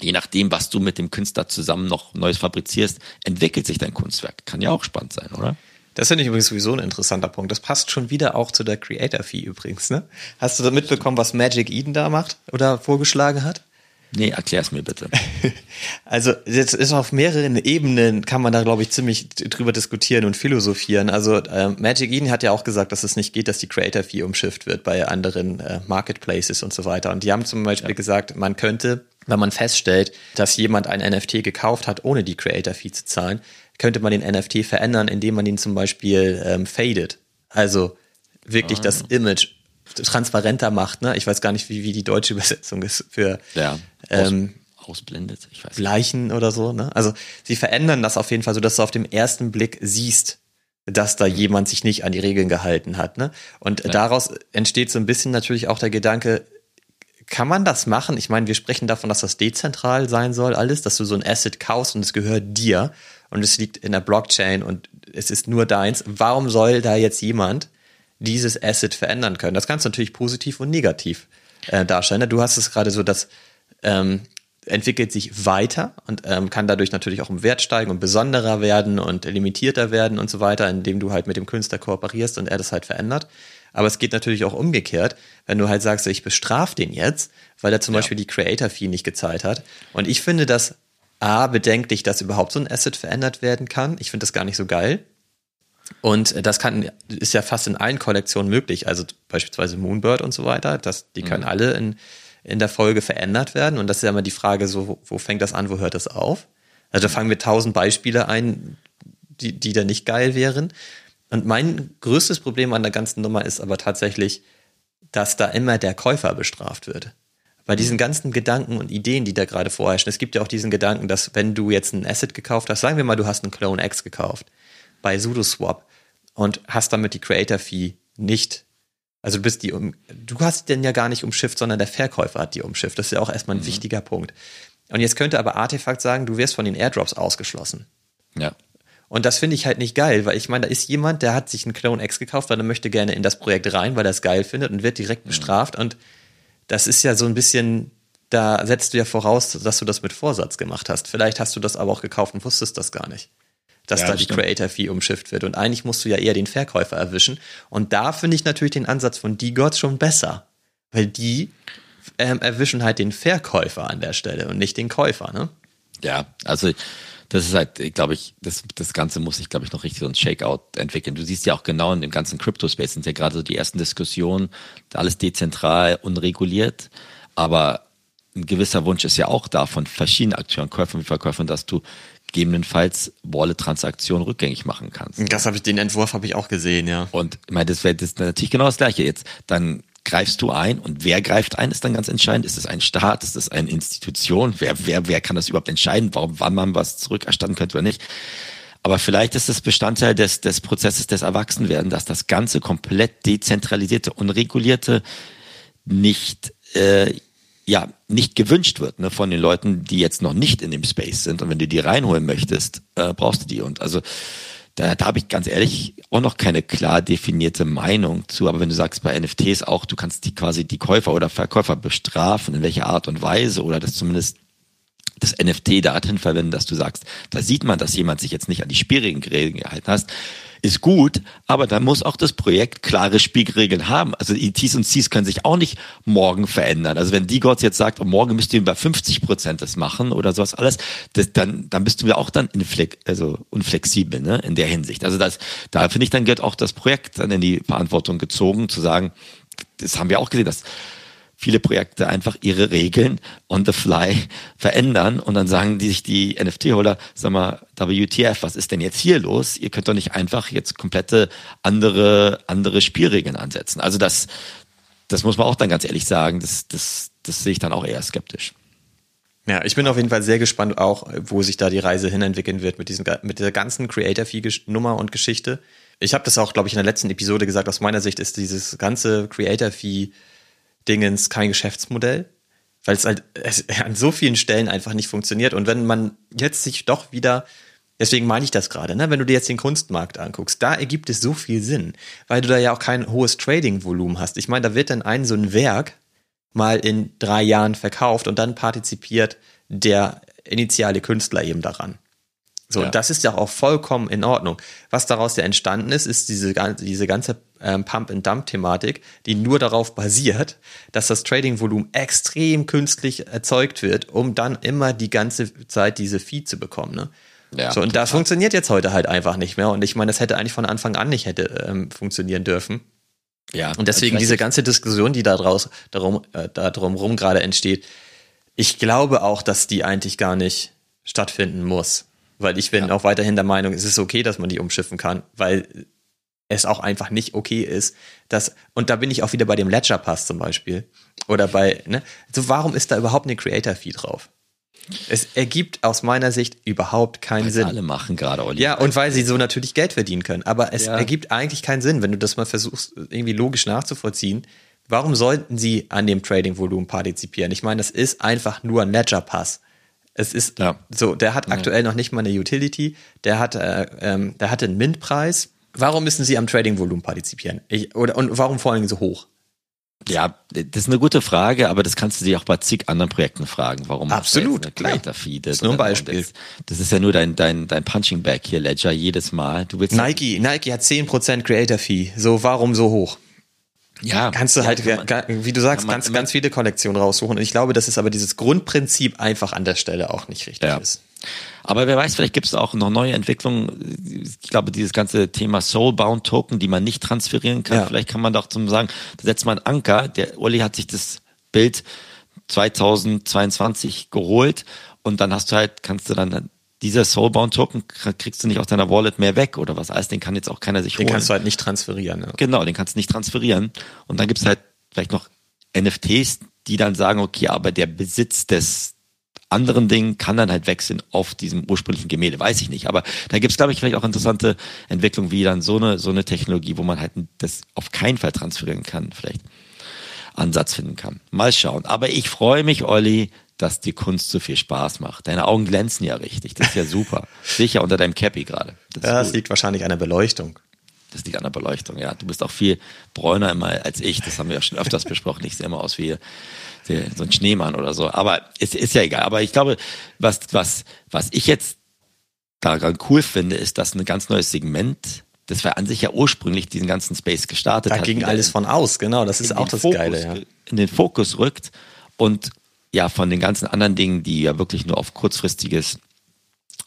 je nachdem, was du mit dem Künstler zusammen noch Neues fabrizierst, entwickelt sich dein Kunstwerk. Kann ja auch spannend sein, oder? Das finde ich übrigens sowieso ein interessanter Punkt. Das passt schon wieder auch zu der Creator Fee übrigens, ne? Hast du da mitbekommen, was Magic Eden da macht oder vorgeschlagen hat? Nee, erklär's mir bitte. Also, jetzt ist auf mehreren Ebenen kann man da, glaube ich, ziemlich drüber diskutieren und philosophieren. Also, äh, Magic Eden hat ja auch gesagt, dass es nicht geht, dass die Creator Fee umschifft wird bei anderen äh, Marketplaces und so weiter. Und die haben zum Beispiel ja. gesagt, man könnte, wenn man feststellt, dass jemand ein NFT gekauft hat, ohne die Creator Fee zu zahlen, könnte man den NFT verändern, indem man ihn zum Beispiel ähm, fadet. Also wirklich ah. das Image transparenter macht. Ne? Ich weiß gar nicht, wie, wie die deutsche Übersetzung ist für ja, ähm, ausblendet. Ich weiß Leichen oder so. Ne? Also sie verändern das auf jeden Fall, so dass du auf dem ersten Blick siehst, dass da jemand sich nicht an die Regeln gehalten hat. Ne? Und ja. daraus entsteht so ein bisschen natürlich auch der Gedanke, kann man das machen? Ich meine, wir sprechen davon, dass das dezentral sein soll, alles, dass du so ein Asset kaufst und es gehört dir und es liegt in der Blockchain und es ist nur deins. Warum soll da jetzt jemand dieses Asset verändern können? Das kannst du natürlich positiv und negativ äh, darstellen. Du hast es gerade so, das ähm, entwickelt sich weiter und ähm, kann dadurch natürlich auch im Wert steigen und besonderer werden und limitierter werden und so weiter, indem du halt mit dem Künstler kooperierst und er das halt verändert. Aber es geht natürlich auch umgekehrt, wenn du halt sagst, ich bestrafe den jetzt, weil er zum ja. Beispiel die Creator-Fee nicht gezahlt hat. Und ich finde das A, bedenklich, dass überhaupt so ein Asset verändert werden kann. Ich finde das gar nicht so geil. Und das kann, ist ja fast in allen Kollektionen möglich. Also beispielsweise Moonbird und so weiter. Das, die können mhm. alle in, in der Folge verändert werden. Und das ist ja immer die Frage, so, wo, wo fängt das an, wo hört das auf? Also da fangen wir tausend Beispiele ein, die, die da nicht geil wären. Und mein größtes Problem an der ganzen Nummer ist aber tatsächlich, dass da immer der Käufer bestraft wird. Bei diesen ganzen Gedanken und Ideen, die da gerade vorherrschen, es gibt ja auch diesen Gedanken, dass wenn du jetzt ein Asset gekauft hast, sagen wir mal, du hast einen Clone X gekauft bei SudoSwap und hast damit die Creator Fee nicht, also du bist die, um, du hast den ja gar nicht umschifft, sondern der Verkäufer hat die umschifft. Das ist ja auch erstmal ein mhm. wichtiger Punkt. Und jetzt könnte aber Artefakt sagen, du wirst von den Airdrops ausgeschlossen. Ja. Und das finde ich halt nicht geil, weil ich meine, da ist jemand, der hat sich einen Clone X gekauft, weil er möchte gerne in das Projekt rein, weil er es geil findet und wird direkt mhm. bestraft. Und das ist ja so ein bisschen, da setzt du ja voraus, dass du das mit Vorsatz gemacht hast. Vielleicht hast du das aber auch gekauft und wusstest das gar nicht. Dass ja, da die Creator Fee umschifft wird. Und eigentlich musst du ja eher den Verkäufer erwischen. Und da finde ich natürlich den Ansatz von D-Gods schon besser. Weil die ähm, erwischen halt den Verkäufer an der Stelle und nicht den Käufer, ne? Ja, also das ist halt, glaube ich, das, das Ganze muss sich, glaube ich, noch richtig so ein Shakeout entwickeln. Du siehst ja auch genau in dem ganzen Crypto-Space sind ja gerade so die ersten Diskussionen, alles dezentral, unreguliert, aber ein gewisser Wunsch ist ja auch da von verschiedenen Akteuren, Käufern wie Verkäufern, dass du gegebenenfalls Wallet-Transaktionen rückgängig machen kannst. Das habe ich, den Entwurf habe ich auch gesehen, ja. Und ich meine, das wäre das natürlich genau das Gleiche. Jetzt dann greifst du ein und wer greift ein, ist dann ganz entscheidend. Ist es ein Staat, ist es eine Institution? Wer, wer, wer kann das überhaupt entscheiden, warum, wann man was zurückerstatten könnte oder nicht? Aber vielleicht ist es Bestandteil des, des Prozesses des Erwachsenwerden, dass das Ganze komplett dezentralisierte, unregulierte nicht, äh, ja, nicht gewünscht wird ne, von den Leuten, die jetzt noch nicht in dem Space sind. Und wenn du die reinholen möchtest, äh, brauchst du die. Und also da, da habe ich ganz ehrlich auch noch keine klar definierte Meinung zu. Aber wenn du sagst bei NFTs auch, du kannst die quasi die Käufer oder Verkäufer bestrafen, in welcher Art und Weise oder das zumindest das NFT dahin verwenden, dass du sagst, da sieht man, dass jemand sich jetzt nicht an die Spielregeln gehalten hast, ist gut, aber dann muss auch das Projekt klare Spielregeln haben. Also die T's und C's können sich auch nicht morgen verändern. Also wenn die Gott jetzt sagt, oh, morgen müsst ihr über 50 Prozent das machen oder sowas alles, das, dann, dann bist du ja auch dann inflex, also unflexibel ne, in der Hinsicht. Also das, da finde ich, dann gehört auch das Projekt dann in die Verantwortung gezogen, zu sagen, das haben wir auch gesehen, dass viele Projekte einfach ihre Regeln on the fly verändern und dann sagen die sich die NFT-Holder, sag mal, WTF, was ist denn jetzt hier los? Ihr könnt doch nicht einfach jetzt komplette andere, andere Spielregeln ansetzen. Also das, das muss man auch dann ganz ehrlich sagen, das, das, das sehe ich dann auch eher skeptisch. Ja, ich bin auf jeden Fall sehr gespannt auch, wo sich da die Reise hinentwickeln wird mit diesem, mit der ganzen Creator-Fee-Nummer und Geschichte. Ich habe das auch, glaube ich, in der letzten Episode gesagt. Aus meiner Sicht ist dieses ganze Creator-Fee Dingens kein Geschäftsmodell, weil es halt es an so vielen Stellen einfach nicht funktioniert. Und wenn man jetzt sich doch wieder, deswegen meine ich das gerade, ne, wenn du dir jetzt den Kunstmarkt anguckst, da ergibt es so viel Sinn, weil du da ja auch kein hohes Trading-Volumen hast. Ich meine, da wird dann ein so ein Werk mal in drei Jahren verkauft und dann partizipiert der initiale Künstler eben daran. So, ja. das ist ja auch vollkommen in Ordnung. Was daraus ja entstanden ist, ist diese, diese ganze ähm, Pump-and-Dump-Thematik, die nur darauf basiert, dass das Trading-Volumen extrem künstlich erzeugt wird, um dann immer die ganze Zeit diese Fee zu bekommen. Ne? Ja, so, und total. das funktioniert jetzt heute halt einfach nicht mehr. Und ich meine, das hätte eigentlich von Anfang an nicht hätte ähm, funktionieren dürfen. Ja. Und deswegen diese ganze Diskussion, die da draus, darum, äh, da drumherum gerade entsteht, ich glaube auch, dass die eigentlich gar nicht stattfinden muss. Weil ich bin ja. auch weiterhin der Meinung, es ist okay, dass man die umschiffen kann, weil es auch einfach nicht okay ist, dass, und da bin ich auch wieder bei dem Ledger Pass zum Beispiel, oder bei, ne, so warum ist da überhaupt eine Creator Fee drauf? Es ergibt aus meiner Sicht überhaupt keinen weil Sinn. Alle machen gerade Olli. Ja, und weil sie so natürlich Geld verdienen können. Aber es ja. ergibt eigentlich keinen Sinn, wenn du das mal versuchst, irgendwie logisch nachzuvollziehen. Warum sollten sie an dem Trading-Volumen partizipieren? Ich meine, das ist einfach nur ein Ledger Pass. Es ist ja. so, der hat aktuell noch nicht mal eine Utility, der hat, äh, ähm, der hatte einen Mint-Preis. Warum müssen sie am Trading-Volumen partizipieren? Ich, oder, und warum vor allem so hoch? Ja, das ist eine gute Frage, aber das kannst du dir auch bei zig anderen Projekten fragen. Warum Absolut, klar. Feed das ist nur ein Beispiel. Das, das, ist ja nur dein, dein, dein Punching Bag hier, Ledger, jedes Mal. Du willst Nike, Nike hat 10% Creator Fee. So, warum so hoch? Ja, kannst du ja, halt, man, wie du sagst, man, ganz, ganz viele Kollektionen raussuchen. Und ich glaube, dass es aber dieses Grundprinzip einfach an der Stelle auch nicht richtig ja. ist. Aber wer weiß, vielleicht gibt es auch noch neue Entwicklungen. Ich glaube, dieses ganze Thema Soulbound Token, die man nicht transferieren kann, ja. vielleicht kann man doch zum sagen, da setzt man Anker. Der Uli hat sich das Bild 2022 geholt und dann hast du halt, kannst du dann dieser Soulbound-Token kriegst du nicht aus deiner Wallet mehr weg oder was alles, den kann jetzt auch keiner sich den holen. Den kannst du halt nicht transferieren. Ja. Genau, den kannst du nicht transferieren. Und dann gibt's halt vielleicht noch NFTs, die dann sagen, okay, aber der Besitz des anderen Dingen kann dann halt wechseln auf diesem ursprünglichen Gemälde, weiß ich nicht. Aber da gibt's glaube ich, vielleicht auch interessante Entwicklungen, wie dann so eine, so eine Technologie, wo man halt das auf keinen Fall transferieren kann, vielleicht Ansatz finden kann. Mal schauen. Aber ich freue mich, Olli, dass die Kunst so viel Spaß macht. Deine Augen glänzen ja richtig. Das ist ja super. Sicher unter deinem Cappy gerade. Das ja, es liegt wahrscheinlich an der Beleuchtung. Das liegt an der Beleuchtung, ja. Du bist auch viel bräuner immer als ich. Das haben wir ja schon öfters besprochen. Ich sehe immer aus wie so ein Schneemann oder so. Aber es ist ja egal. Aber ich glaube, was, was, was ich jetzt daran cool finde, ist, dass ein ganz neues Segment das war an sich ja ursprünglich diesen ganzen Space gestartet da hat. Da ging alles von aus, genau. Das ist auch das Fokus, Geile. Ja. In den Fokus rückt und ja, von den ganzen anderen Dingen, die ja wirklich nur auf kurzfristiges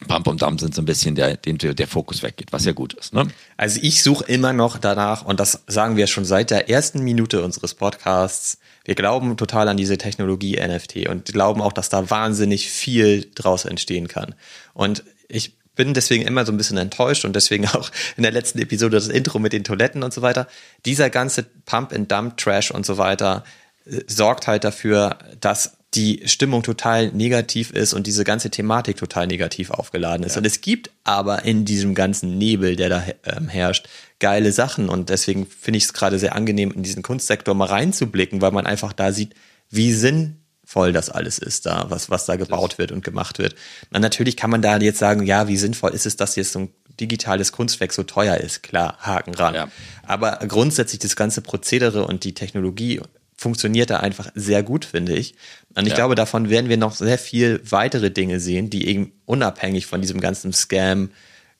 Pump und Dump sind so ein bisschen der, dem der Fokus weggeht, was ja gut ist. Ne? Also ich suche immer noch danach, und das sagen wir schon seit der ersten Minute unseres Podcasts, wir glauben total an diese Technologie NFT und glauben auch, dass da wahnsinnig viel draus entstehen kann. Und ich bin deswegen immer so ein bisschen enttäuscht und deswegen auch in der letzten Episode das Intro mit den Toiletten und so weiter. Dieser ganze Pump-and-Dump-Trash und so weiter äh, sorgt halt dafür, dass die Stimmung total negativ ist und diese ganze Thematik total negativ aufgeladen ist. Ja. Und es gibt aber in diesem ganzen Nebel, der da ähm, herrscht, geile Sachen. Und deswegen finde ich es gerade sehr angenehm, in diesen Kunstsektor mal reinzublicken, weil man einfach da sieht, wie sinnvoll das alles ist da, was, was da gebaut wird und gemacht wird. Und natürlich kann man da jetzt sagen, ja, wie sinnvoll ist es, dass jetzt so ein digitales Kunstwerk so teuer ist? Klar, Haken ran. Ja. Aber grundsätzlich das ganze Prozedere und die Technologie funktioniert da einfach sehr gut, finde ich. Und ich ja. glaube, davon werden wir noch sehr viel weitere Dinge sehen, die eben unabhängig von diesem ganzen Scam,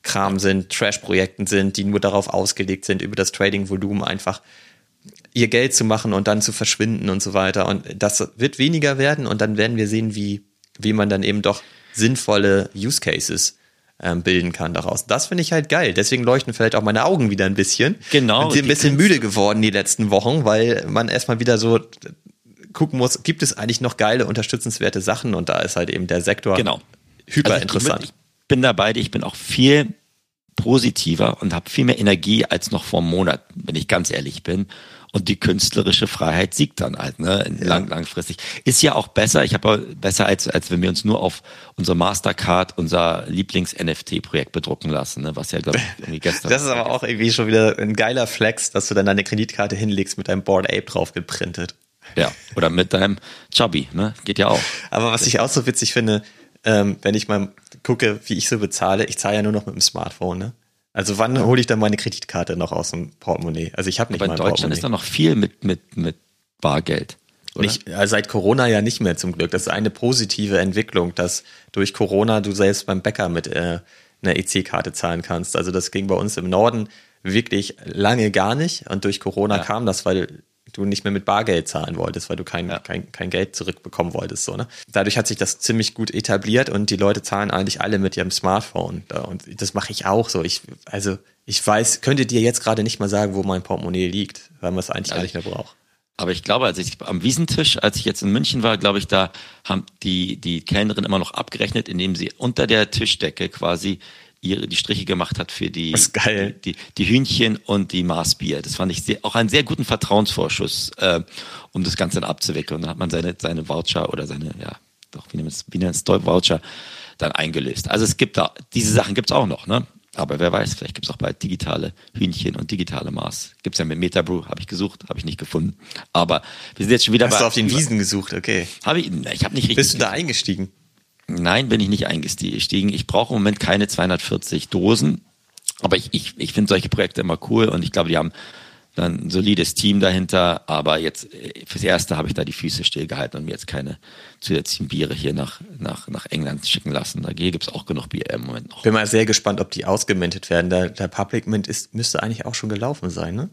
Kram sind, Trash-Projekten sind, die nur darauf ausgelegt sind, über das Trading-Volumen einfach ihr Geld zu machen und dann zu verschwinden und so weiter. Und das wird weniger werden und dann werden wir sehen, wie, wie man dann eben doch sinnvolle Use Cases ähm, bilden kann daraus. Das finde ich halt geil. Deswegen leuchten vielleicht auch meine Augen wieder ein bisschen. Genau. Und sind ein bisschen müde geworden die letzten Wochen, weil man erstmal wieder so gucken muss, gibt es eigentlich noch geile, unterstützenswerte Sachen und da ist halt eben der Sektor genau. hyper also interessant. Ich, ich bin dabei, ich bin auch viel positiver und habe viel mehr Energie als noch vor einem Monat, wenn ich ganz ehrlich bin. Und die künstlerische Freiheit siegt dann halt, ne? Lang, langfristig. Ist ja auch besser. Ich habe besser als, als wenn wir uns nur auf unsere Mastercard, unser Lieblings-NFT-Projekt bedrucken lassen, ne? Was ja, glaube ich, irgendwie gestern. das ist aber auch irgendwie schon wieder ein geiler Flex, dass du dann deine Kreditkarte hinlegst mit deinem Board Ape drauf geprintet. Ja, oder mit deinem Chubby, ne? Geht ja auch. Aber was ich auch so witzig finde, ähm, wenn ich mal gucke, wie ich so bezahle, ich zahle ja nur noch mit dem Smartphone, ne? Also wann hole ich dann meine Kreditkarte noch aus dem Portemonnaie? Also ich habe nicht Aber in Deutschland ist da noch viel mit, mit, mit Bargeld. Nicht, also seit Corona ja nicht mehr zum Glück. Das ist eine positive Entwicklung, dass durch Corona du selbst beim Bäcker mit äh, einer EC-Karte zahlen kannst. Also das ging bei uns im Norden wirklich lange gar nicht und durch Corona ja. kam das, weil du nicht mehr mit Bargeld zahlen wolltest, weil du kein, ja. kein, kein Geld zurückbekommen wolltest. So, ne? Dadurch hat sich das ziemlich gut etabliert und die Leute zahlen eigentlich alle mit ihrem Smartphone. Und das mache ich auch so. Ich, also ich weiß, könnte dir jetzt gerade nicht mal sagen, wo mein Portemonnaie liegt, weil man es eigentlich also gar nicht mehr braucht. Aber ich glaube, als ich am Wiesentisch, als ich jetzt in München war, glaube ich, da haben die, die Kellnerin immer noch abgerechnet, indem sie unter der Tischdecke quasi ihre, die Striche gemacht hat für die, die, die, die, Hühnchen und die Maßbier. Das fand ich sehr, auch einen sehr guten Vertrauensvorschuss, äh, um das Ganze dann abzuwickeln. Und dann hat man seine, seine Voucher oder seine, ja, doch, wie nennt es, wie nennt es, Voucher dann eingelöst. Also es gibt da, diese Sachen gibt es auch noch, ne? Aber wer weiß, vielleicht gibt es auch bald digitale Hühnchen und digitale Maß. Gibt es ja mit Metabrew, habe ich gesucht, habe ich nicht gefunden. Aber wir sind jetzt schon wieder Hast bei. Hast du auf den Wiesen gesucht, okay. Habe ich, ich habe nicht richtig. Bist du da eingestiegen? Nein, bin ich nicht eingestiegen. Ich brauche im Moment keine 240 Dosen. Aber ich, ich, ich finde solche Projekte immer cool und ich glaube, die haben dann ein solides Team dahinter. Aber jetzt äh, fürs Erste habe ich da die Füße stillgehalten und mir jetzt keine zusätzlichen Biere hier nach, nach, nach England schicken lassen. Da gibt es auch genug Bier im Moment noch. Bin mal sehr gespannt, ob die ausgemintet werden. Der, der Public Mint ist, müsste eigentlich auch schon gelaufen sein, ne?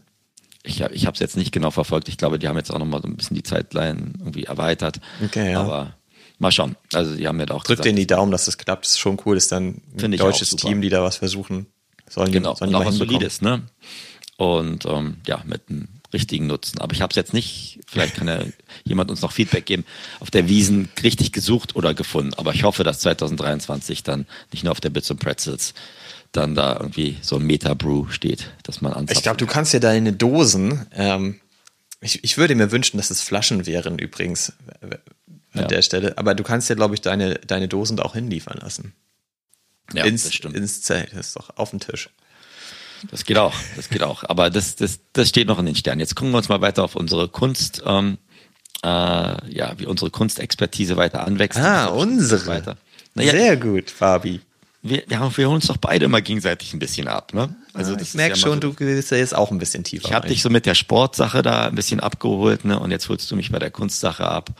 Ich, hab, ich habe es jetzt nicht genau verfolgt. Ich glaube, die haben jetzt auch noch mal so ein bisschen die Zeitline irgendwie erweitert. Okay, ja. Aber mal schauen. Also die haben ja auch Drückt denen die Daumen, dass das klappt. Das ist schon cool, ist dann ein deutsches Team, die da was versuchen. Sollen genau, die, sollen und auch was Solides, ne? Und ähm, ja, mit einem richtigen Nutzen. Aber ich habe es jetzt nicht, vielleicht kann ja jemand uns noch Feedback geben, auf der Wiesen richtig gesucht oder gefunden. Aber ich hoffe, dass 2023 dann nicht nur auf der Bits und Pretzels dann da irgendwie so ein Meta-Brew steht, dass man anzapfen Ich glaube, du kannst ja deine Dosen ähm, Ich, ich würde mir wünschen, dass es Flaschen wären übrigens an Ja. der Stelle. Aber du kannst ja, glaube ich, deine, deine Dosen da auch hinliefern lassen. Ja, ins, das stimmt. ins Zelt. Das ist doch auf dem Tisch. Das geht auch, das geht auch. Aber das, das, das steht noch in den Sternen. Jetzt gucken wir uns mal weiter auf unsere Kunst, ähm, äh, ja, wie unsere Kunstexpertise weiter anwächst. Ah, unsere. Weiter. Naja, Sehr gut, Fabi. wir, wir, haben, wir holen uns doch beide immer gegenseitig ein bisschen ab, ne? Also Ah, das ich merke ja schon, so, du willst ja jetzt auch ein bisschen tiefer. Ich habe dich so mit der Sportsache da ein bisschen abgeholt, ne? Und jetzt holst du mich bei der Kunstsache ab.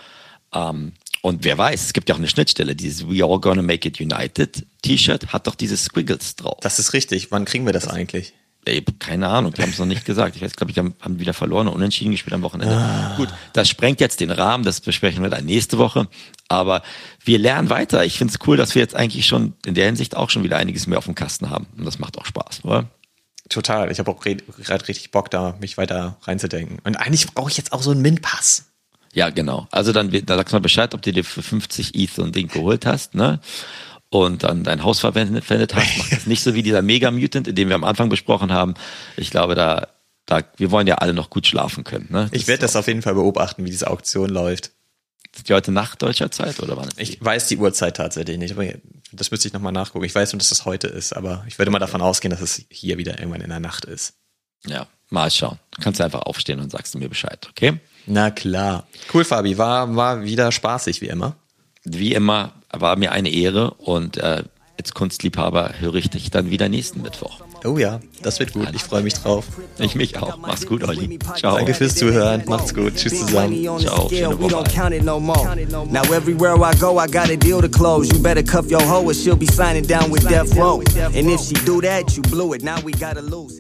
Ähm, und wer weiß, es gibt ja auch eine Schnittstelle. Dieses We All Gonna Make It United T-Shirt hat doch diese Squiggles drauf. Das ist richtig. Wann kriegen wir das eigentlich? Ey, keine Ahnung, die haben es noch nicht gesagt. Ich weiß, glaube ich, haben, haben wieder verloren und unentschieden gespielt am Wochenende. Ah. Gut, das sprengt jetzt den Rahmen, das besprechen wir dann nächste Woche. Aber wir lernen weiter. Ich finde es cool, dass wir jetzt eigentlich schon in der Hinsicht auch schon wieder einiges mehr auf dem Kasten haben. Und das macht auch Spaß, oder? Total. Ich habe auch gerade richtig Bock, da mich weiter reinzudenken. Und eigentlich brauche ich jetzt auch so einen Min-Pass. Ja, genau. Also dann, dann sagst du mal Bescheid, ob du dir für 50 ETH so ein Ding geholt hast, ne? Und dann dein Haus verwendet, verwendet hast. Mach das nicht so wie dieser Mega Mutant, den wir am Anfang besprochen haben. Ich glaube, da, da, wir wollen ja alle noch gut schlafen können, ne? Ich werde das auf jeden Fall beobachten, wie diese Auktion läuft. Ist die heute Nacht deutscher Zeit oder wann? Ich weiß die Uhrzeit tatsächlich nicht, aber das müsste ich nochmal nachgucken. Ich weiß nur, dass das heute ist, aber ich würde mal davon ausgehen, dass es hier wieder irgendwann in der Nacht ist. Ja, mal schauen. Du kannst einfach aufstehen und sagst du mir Bescheid, okay? Na klar. Cool, Fabi. War, war wieder spaßig, wie immer. Wie immer war mir eine Ehre und äh, als Kunstliebhaber höre ich dich dann wieder nächsten Mittwoch. Oh ja, das wird gut. Ich freue mich drauf. Ich mich auch. Mach's gut, Olli. Ciao. Danke fürs Zuhören. Macht's gut. Tschüss zusammen. Ciao, schöne We don't Woche. count it no more. Now everywhere I go, I got a deal to close. You better cuff your hoe or she'll be signing down with Death Row. And if she do that, you blew it. Now we gotta lose.